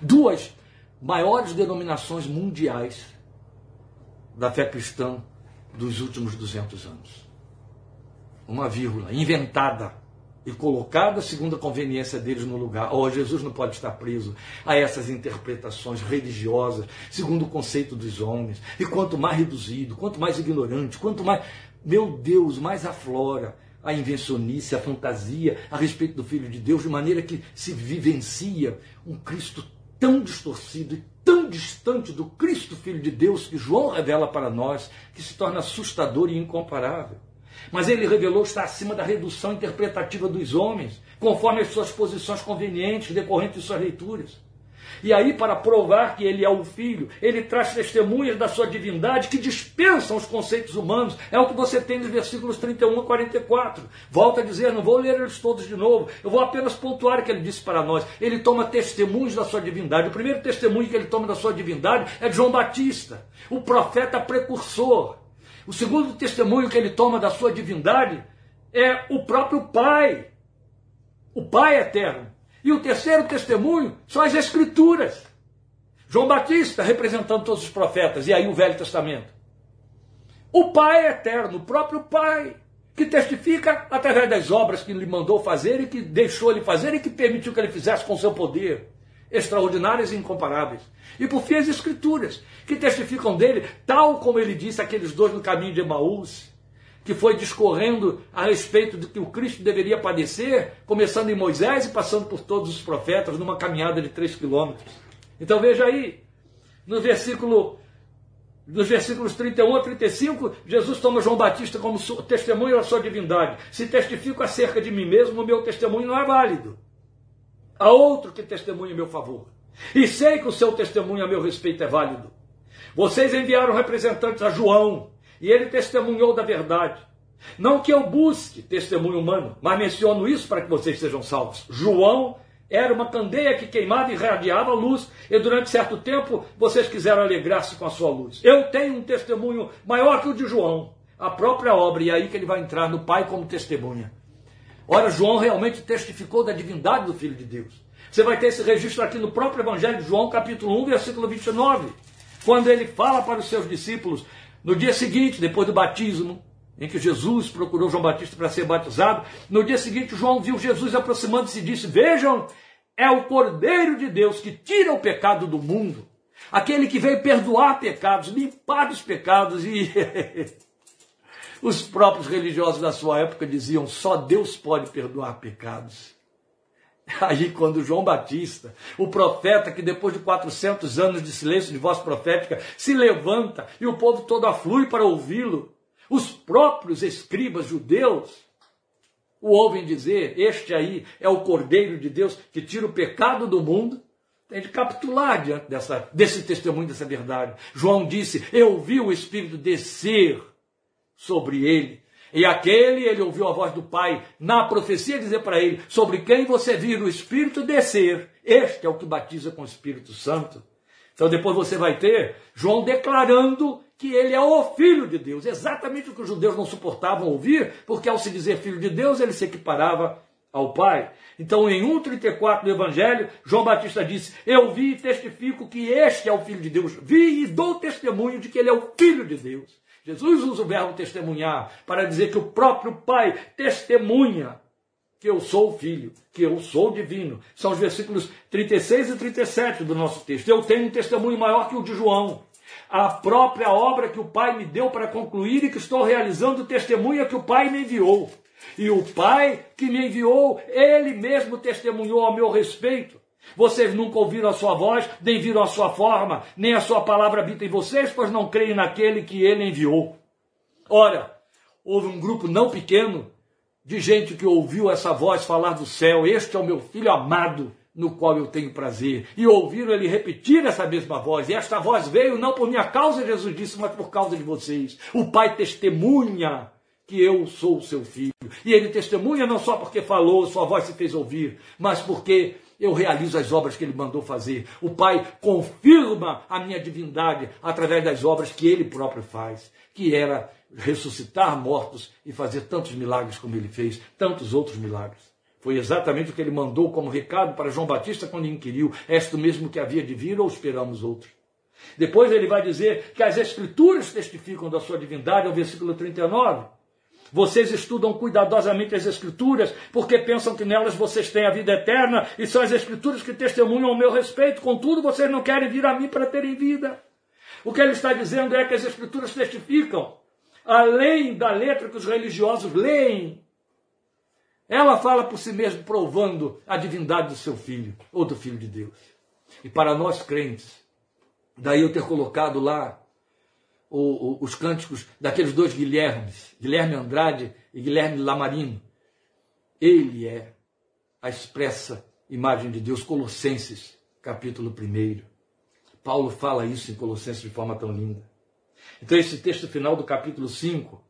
[SPEAKER 1] duas maiores denominações mundiais da fé cristã dos últimos 200 anos. Uma vírgula inventada e colocada segundo a conveniência deles no lugar. Oh, Jesus não pode estar preso a essas interpretações religiosas, segundo o conceito dos homens. E quanto mais reduzido, quanto mais ignorante, quanto mais, meu Deus, mais aflora a invencionice, a fantasia a respeito do Filho de Deus, de maneira que se vivencia um Cristo tão distorcido e tão distante do Cristo Filho de Deus que João revela para nós, que se torna assustador e incomparável. Mas ele revelou estar acima da redução interpretativa dos homens, conforme as suas posições convenientes decorrentes de suas leituras. E aí, para provar que ele é o Filho, ele traz testemunhas da sua divindade que dispensam os conceitos humanos. É o que você tem nos versículos 31 a 44. Volta a dizer, não vou ler eles todos de novo, eu vou apenas pontuar o que ele disse para nós. Ele toma testemunhos da sua divindade. O primeiro testemunho que ele toma da sua divindade é de João Batista, o profeta precursor. O segundo testemunho que ele toma da sua divindade é o próprio Pai, o Pai eterno. E o terceiro testemunho são as Escrituras. João Batista representando todos os profetas, e aí o Velho Testamento. O Pai eterno, o próprio Pai, que testifica através das obras que ele mandou fazer e que deixou ele fazer e que permitiu que ele fizesse com seu poder extraordinárias e incomparáveis. E por fim as escrituras, que testificam dele, tal como ele disse aqueles dois no caminho de Emaús, que foi discorrendo a respeito de que o Cristo deveria padecer, começando em Moisés e passando por todos os profetas, numa caminhada de três quilômetros. Então veja aí, no versículo, nos versículos 31 a 35, Jesus toma João Batista como testemunho da sua divindade. Se testifico acerca de mim mesmo, o meu testemunho não é válido. Há outro que testemunha em meu favor. E sei que o seu testemunho a meu respeito é válido. Vocês enviaram representantes a João, e ele testemunhou da verdade. Não que eu busque testemunho humano, mas menciono isso para que vocês sejam salvos. João era uma candeia que queimava e irradiava luz, e durante certo tempo vocês quiseram alegrar-se com a sua luz. Eu tenho um testemunho maior que o de João, a própria obra, e é aí que ele vai entrar no Pai como testemunha. Ora, João realmente testificou da divindade do Filho de Deus. Você vai ter esse registro aqui no próprio Evangelho de João, capítulo 1, versículo 29, quando ele fala para os seus discípulos, no dia seguinte, depois do batismo, em que Jesus procurou João Batista para ser batizado, no dia seguinte João viu Jesus aproximando-se e disse: Vejam, é o Cordeiro de Deus que tira o pecado do mundo, aquele que veio perdoar pecados, limpar os pecados e Os próprios religiosos da sua época diziam: só Deus pode perdoar pecados. Aí, quando João Batista, o profeta que depois de 400 anos de silêncio de voz profética se levanta e o povo todo aflui para ouvi-lo, os próprios escribas judeus o ouvem dizer: Este aí é o Cordeiro de Deus que tira o pecado do mundo. Tem de capitular diante dessa, desse testemunho, dessa verdade. João disse: Eu vi o Espírito descer sobre ele. E aquele, ele ouviu a voz do Pai na profecia dizer para ele: Sobre quem você vir o Espírito descer, este é o que batiza com o Espírito Santo. Então depois você vai ter João declarando que ele é o Filho de Deus, exatamente o que os judeus não suportavam ouvir, porque ao se dizer Filho de Deus, ele se equiparava ao Pai. Então, em 1,34 do Evangelho, João Batista disse: Eu vi e testifico que este é o Filho de Deus. Vi e dou testemunho de que ele é o Filho de Deus. Jesus usa o verbo testemunhar para dizer que o próprio Pai testemunha que eu sou o Filho, que eu sou divino. São os versículos 36 e 37 do nosso texto. Eu tenho um testemunho maior que o de João. A própria obra que o Pai me deu para concluir e que estou realizando testemunha que o Pai me enviou. E o Pai que me enviou, ele mesmo testemunhou ao meu respeito. Vocês nunca ouviram a sua voz, nem viram a sua forma, nem a sua palavra habita em vocês, pois não creem naquele que ele enviou. Ora, houve um grupo não pequeno de gente que ouviu essa voz falar do céu: Este é o meu filho amado, no qual eu tenho prazer. E ouviram ele repetir essa mesma voz. E esta voz veio não por minha causa, Jesus disse, mas por causa de vocês. O Pai testemunha que eu sou o seu filho. E ele testemunha não só porque falou, sua voz se fez ouvir, mas porque eu realizo as obras que ele mandou fazer. O Pai confirma a minha divindade através das obras que ele próprio faz, que era ressuscitar mortos e fazer tantos milagres como ele fez, tantos outros milagres. Foi exatamente o que ele mandou como recado para João Batista quando inquiriu: És tu mesmo que havia de vir ou esperamos outros? Depois ele vai dizer que as Escrituras testificam da sua divindade, ao versículo 39. Vocês estudam cuidadosamente as Escrituras, porque pensam que nelas vocês têm a vida eterna, e são as Escrituras que testemunham ao meu respeito, contudo, vocês não querem vir a mim para terem vida. O que ele está dizendo é que as Escrituras testificam além da letra que os religiosos leem. Ela fala por si mesma, provando a divindade do seu filho, ou do filho de Deus. E para nós crentes, daí eu ter colocado lá o, o, os cânticos daqueles dois Guilhermes, Guilherme Andrade e Guilherme Lamarino. Ele é a expressa imagem de Deus, Colossenses, capítulo 1. Paulo fala isso em Colossenses de forma tão linda. Então, esse texto final do capítulo 5,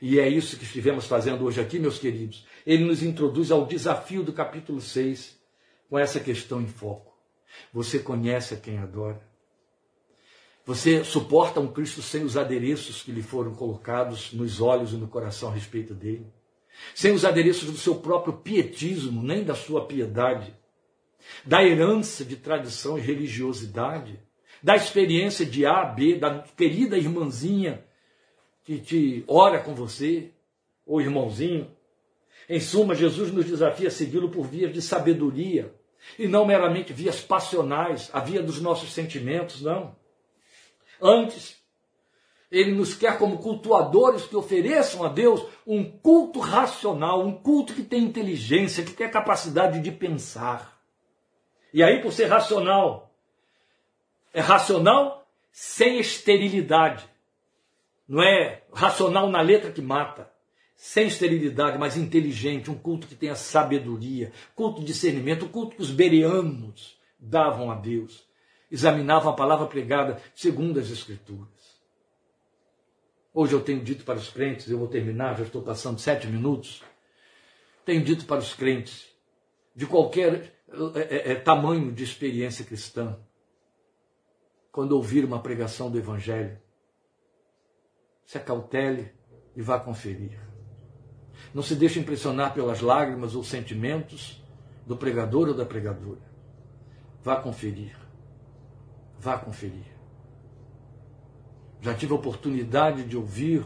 [SPEAKER 1] e é isso que estivemos fazendo hoje aqui, meus queridos, ele nos introduz ao desafio do capítulo 6, com essa questão em foco. Você conhece a quem adora? Você suporta um Cristo sem os adereços que lhe foram colocados nos olhos e no coração a respeito dele? Sem os adereços do seu próprio pietismo, nem da sua piedade, da herança de tradição e religiosidade? da experiência de A, B, da querida irmãzinha que te ora com você, ou irmãozinho. Em suma, Jesus nos desafia a segui-lo por vias de sabedoria, e não meramente vias passionais, a via dos nossos sentimentos, não. Antes, ele nos quer como cultuadores que ofereçam a Deus um culto racional, um culto que tem inteligência, que tem capacidade de pensar. E aí, por ser racional, é racional sem esterilidade. Não é racional na letra que mata. Sem esterilidade, mas inteligente, um culto que tenha sabedoria, culto de discernimento, o culto que os bereanos davam a Deus. Examinavam a palavra pregada segundo as Escrituras. Hoje eu tenho dito para os crentes, eu vou terminar, já estou passando sete minutos. Tenho dito para os crentes, de qualquer é, é, tamanho de experiência cristã, quando ouvir uma pregação do Evangelho, se acautele e vá conferir. Não se deixe impressionar pelas lágrimas ou sentimentos do pregador ou da pregadora. Vá conferir. Vá conferir. Já tive a oportunidade de ouvir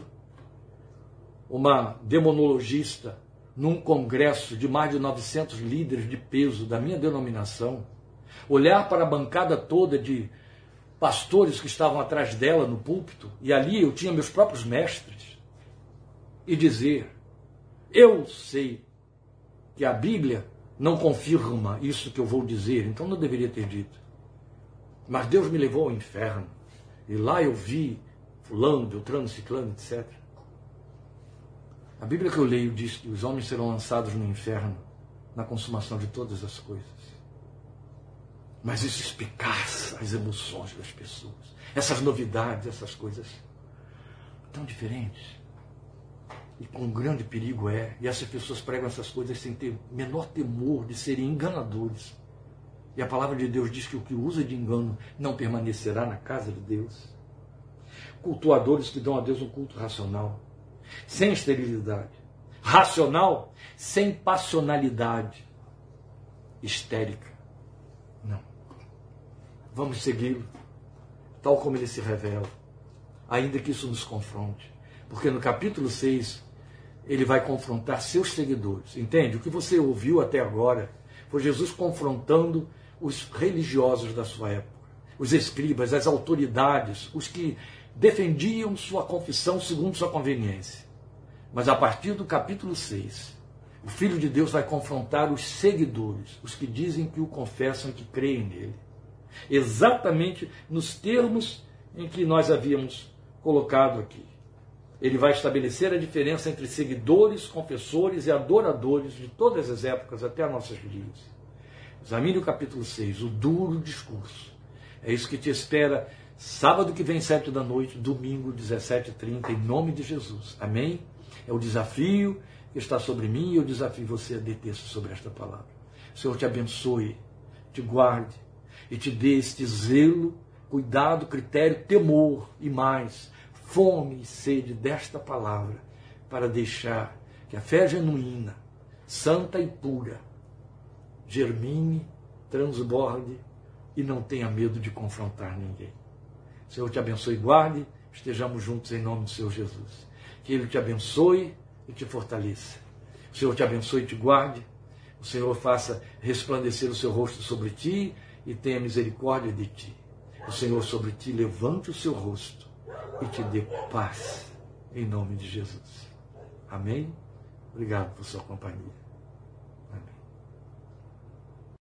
[SPEAKER 1] uma demonologista num congresso de mais de 900 líderes de peso da minha denominação, olhar para a bancada toda de pastores que estavam atrás dela no púlpito, e ali eu tinha meus próprios mestres, e dizer: Eu sei que a Bíblia não confirma isso que eu vou dizer, então não deveria ter dito. Mas Deus me levou ao inferno. E lá eu vi fulano, beltrano, ciclano, etc. A Bíblia que eu leio diz que os homens serão lançados no inferno na consumação de todas as coisas. Mas isso espicaça as emoções das pessoas. Essas novidades, essas coisas tão diferentes. E com grande perigo é, e essas pessoas pregam essas coisas sem ter menor temor de serem enganadores. E a palavra de Deus diz que o que usa de engano não permanecerá na casa de Deus. Cultuadores que dão a Deus um culto racional, sem esterilidade. Racional, sem passionalidade histérica. Não. Vamos segui-lo, tal como ele se revela, ainda que isso nos confronte. Porque no capítulo 6, ele vai confrontar seus seguidores. Entende? O que você ouviu até agora foi Jesus confrontando os religiosos da sua época, os escribas, as autoridades, os que defendiam sua confissão segundo sua conveniência. Mas a partir do capítulo 6, o Filho de Deus vai confrontar os seguidores, os que dizem que o confessam e que creem nele. Exatamente nos termos em que nós havíamos colocado aqui. Ele vai estabelecer a diferença entre seguidores, confessores e adoradores de todas as épocas até nossos dias. Examine o capítulo 6, o duro discurso. É isso que te espera sábado que vem, sete da noite, domingo, 17h30, em nome de Jesus. Amém? É o desafio que está sobre mim e eu desafio você a deter-se sobre esta palavra. O Senhor te abençoe, te guarde e te dê este zelo, cuidado, critério, temor e mais fome e sede desta palavra para deixar que a fé genuína, santa e pura, germine, transborde e não tenha medo de confrontar ninguém. Senhor te abençoe e guarde, estejamos juntos em nome do Senhor Jesus. Que Ele te abençoe e te fortaleça. O Senhor te abençoe e te guarde. O Senhor faça resplandecer o seu rosto sobre ti e tenha misericórdia de ti. O Senhor sobre ti levante o seu rosto e te dê paz, em nome de Jesus. Amém? Obrigado por sua companhia.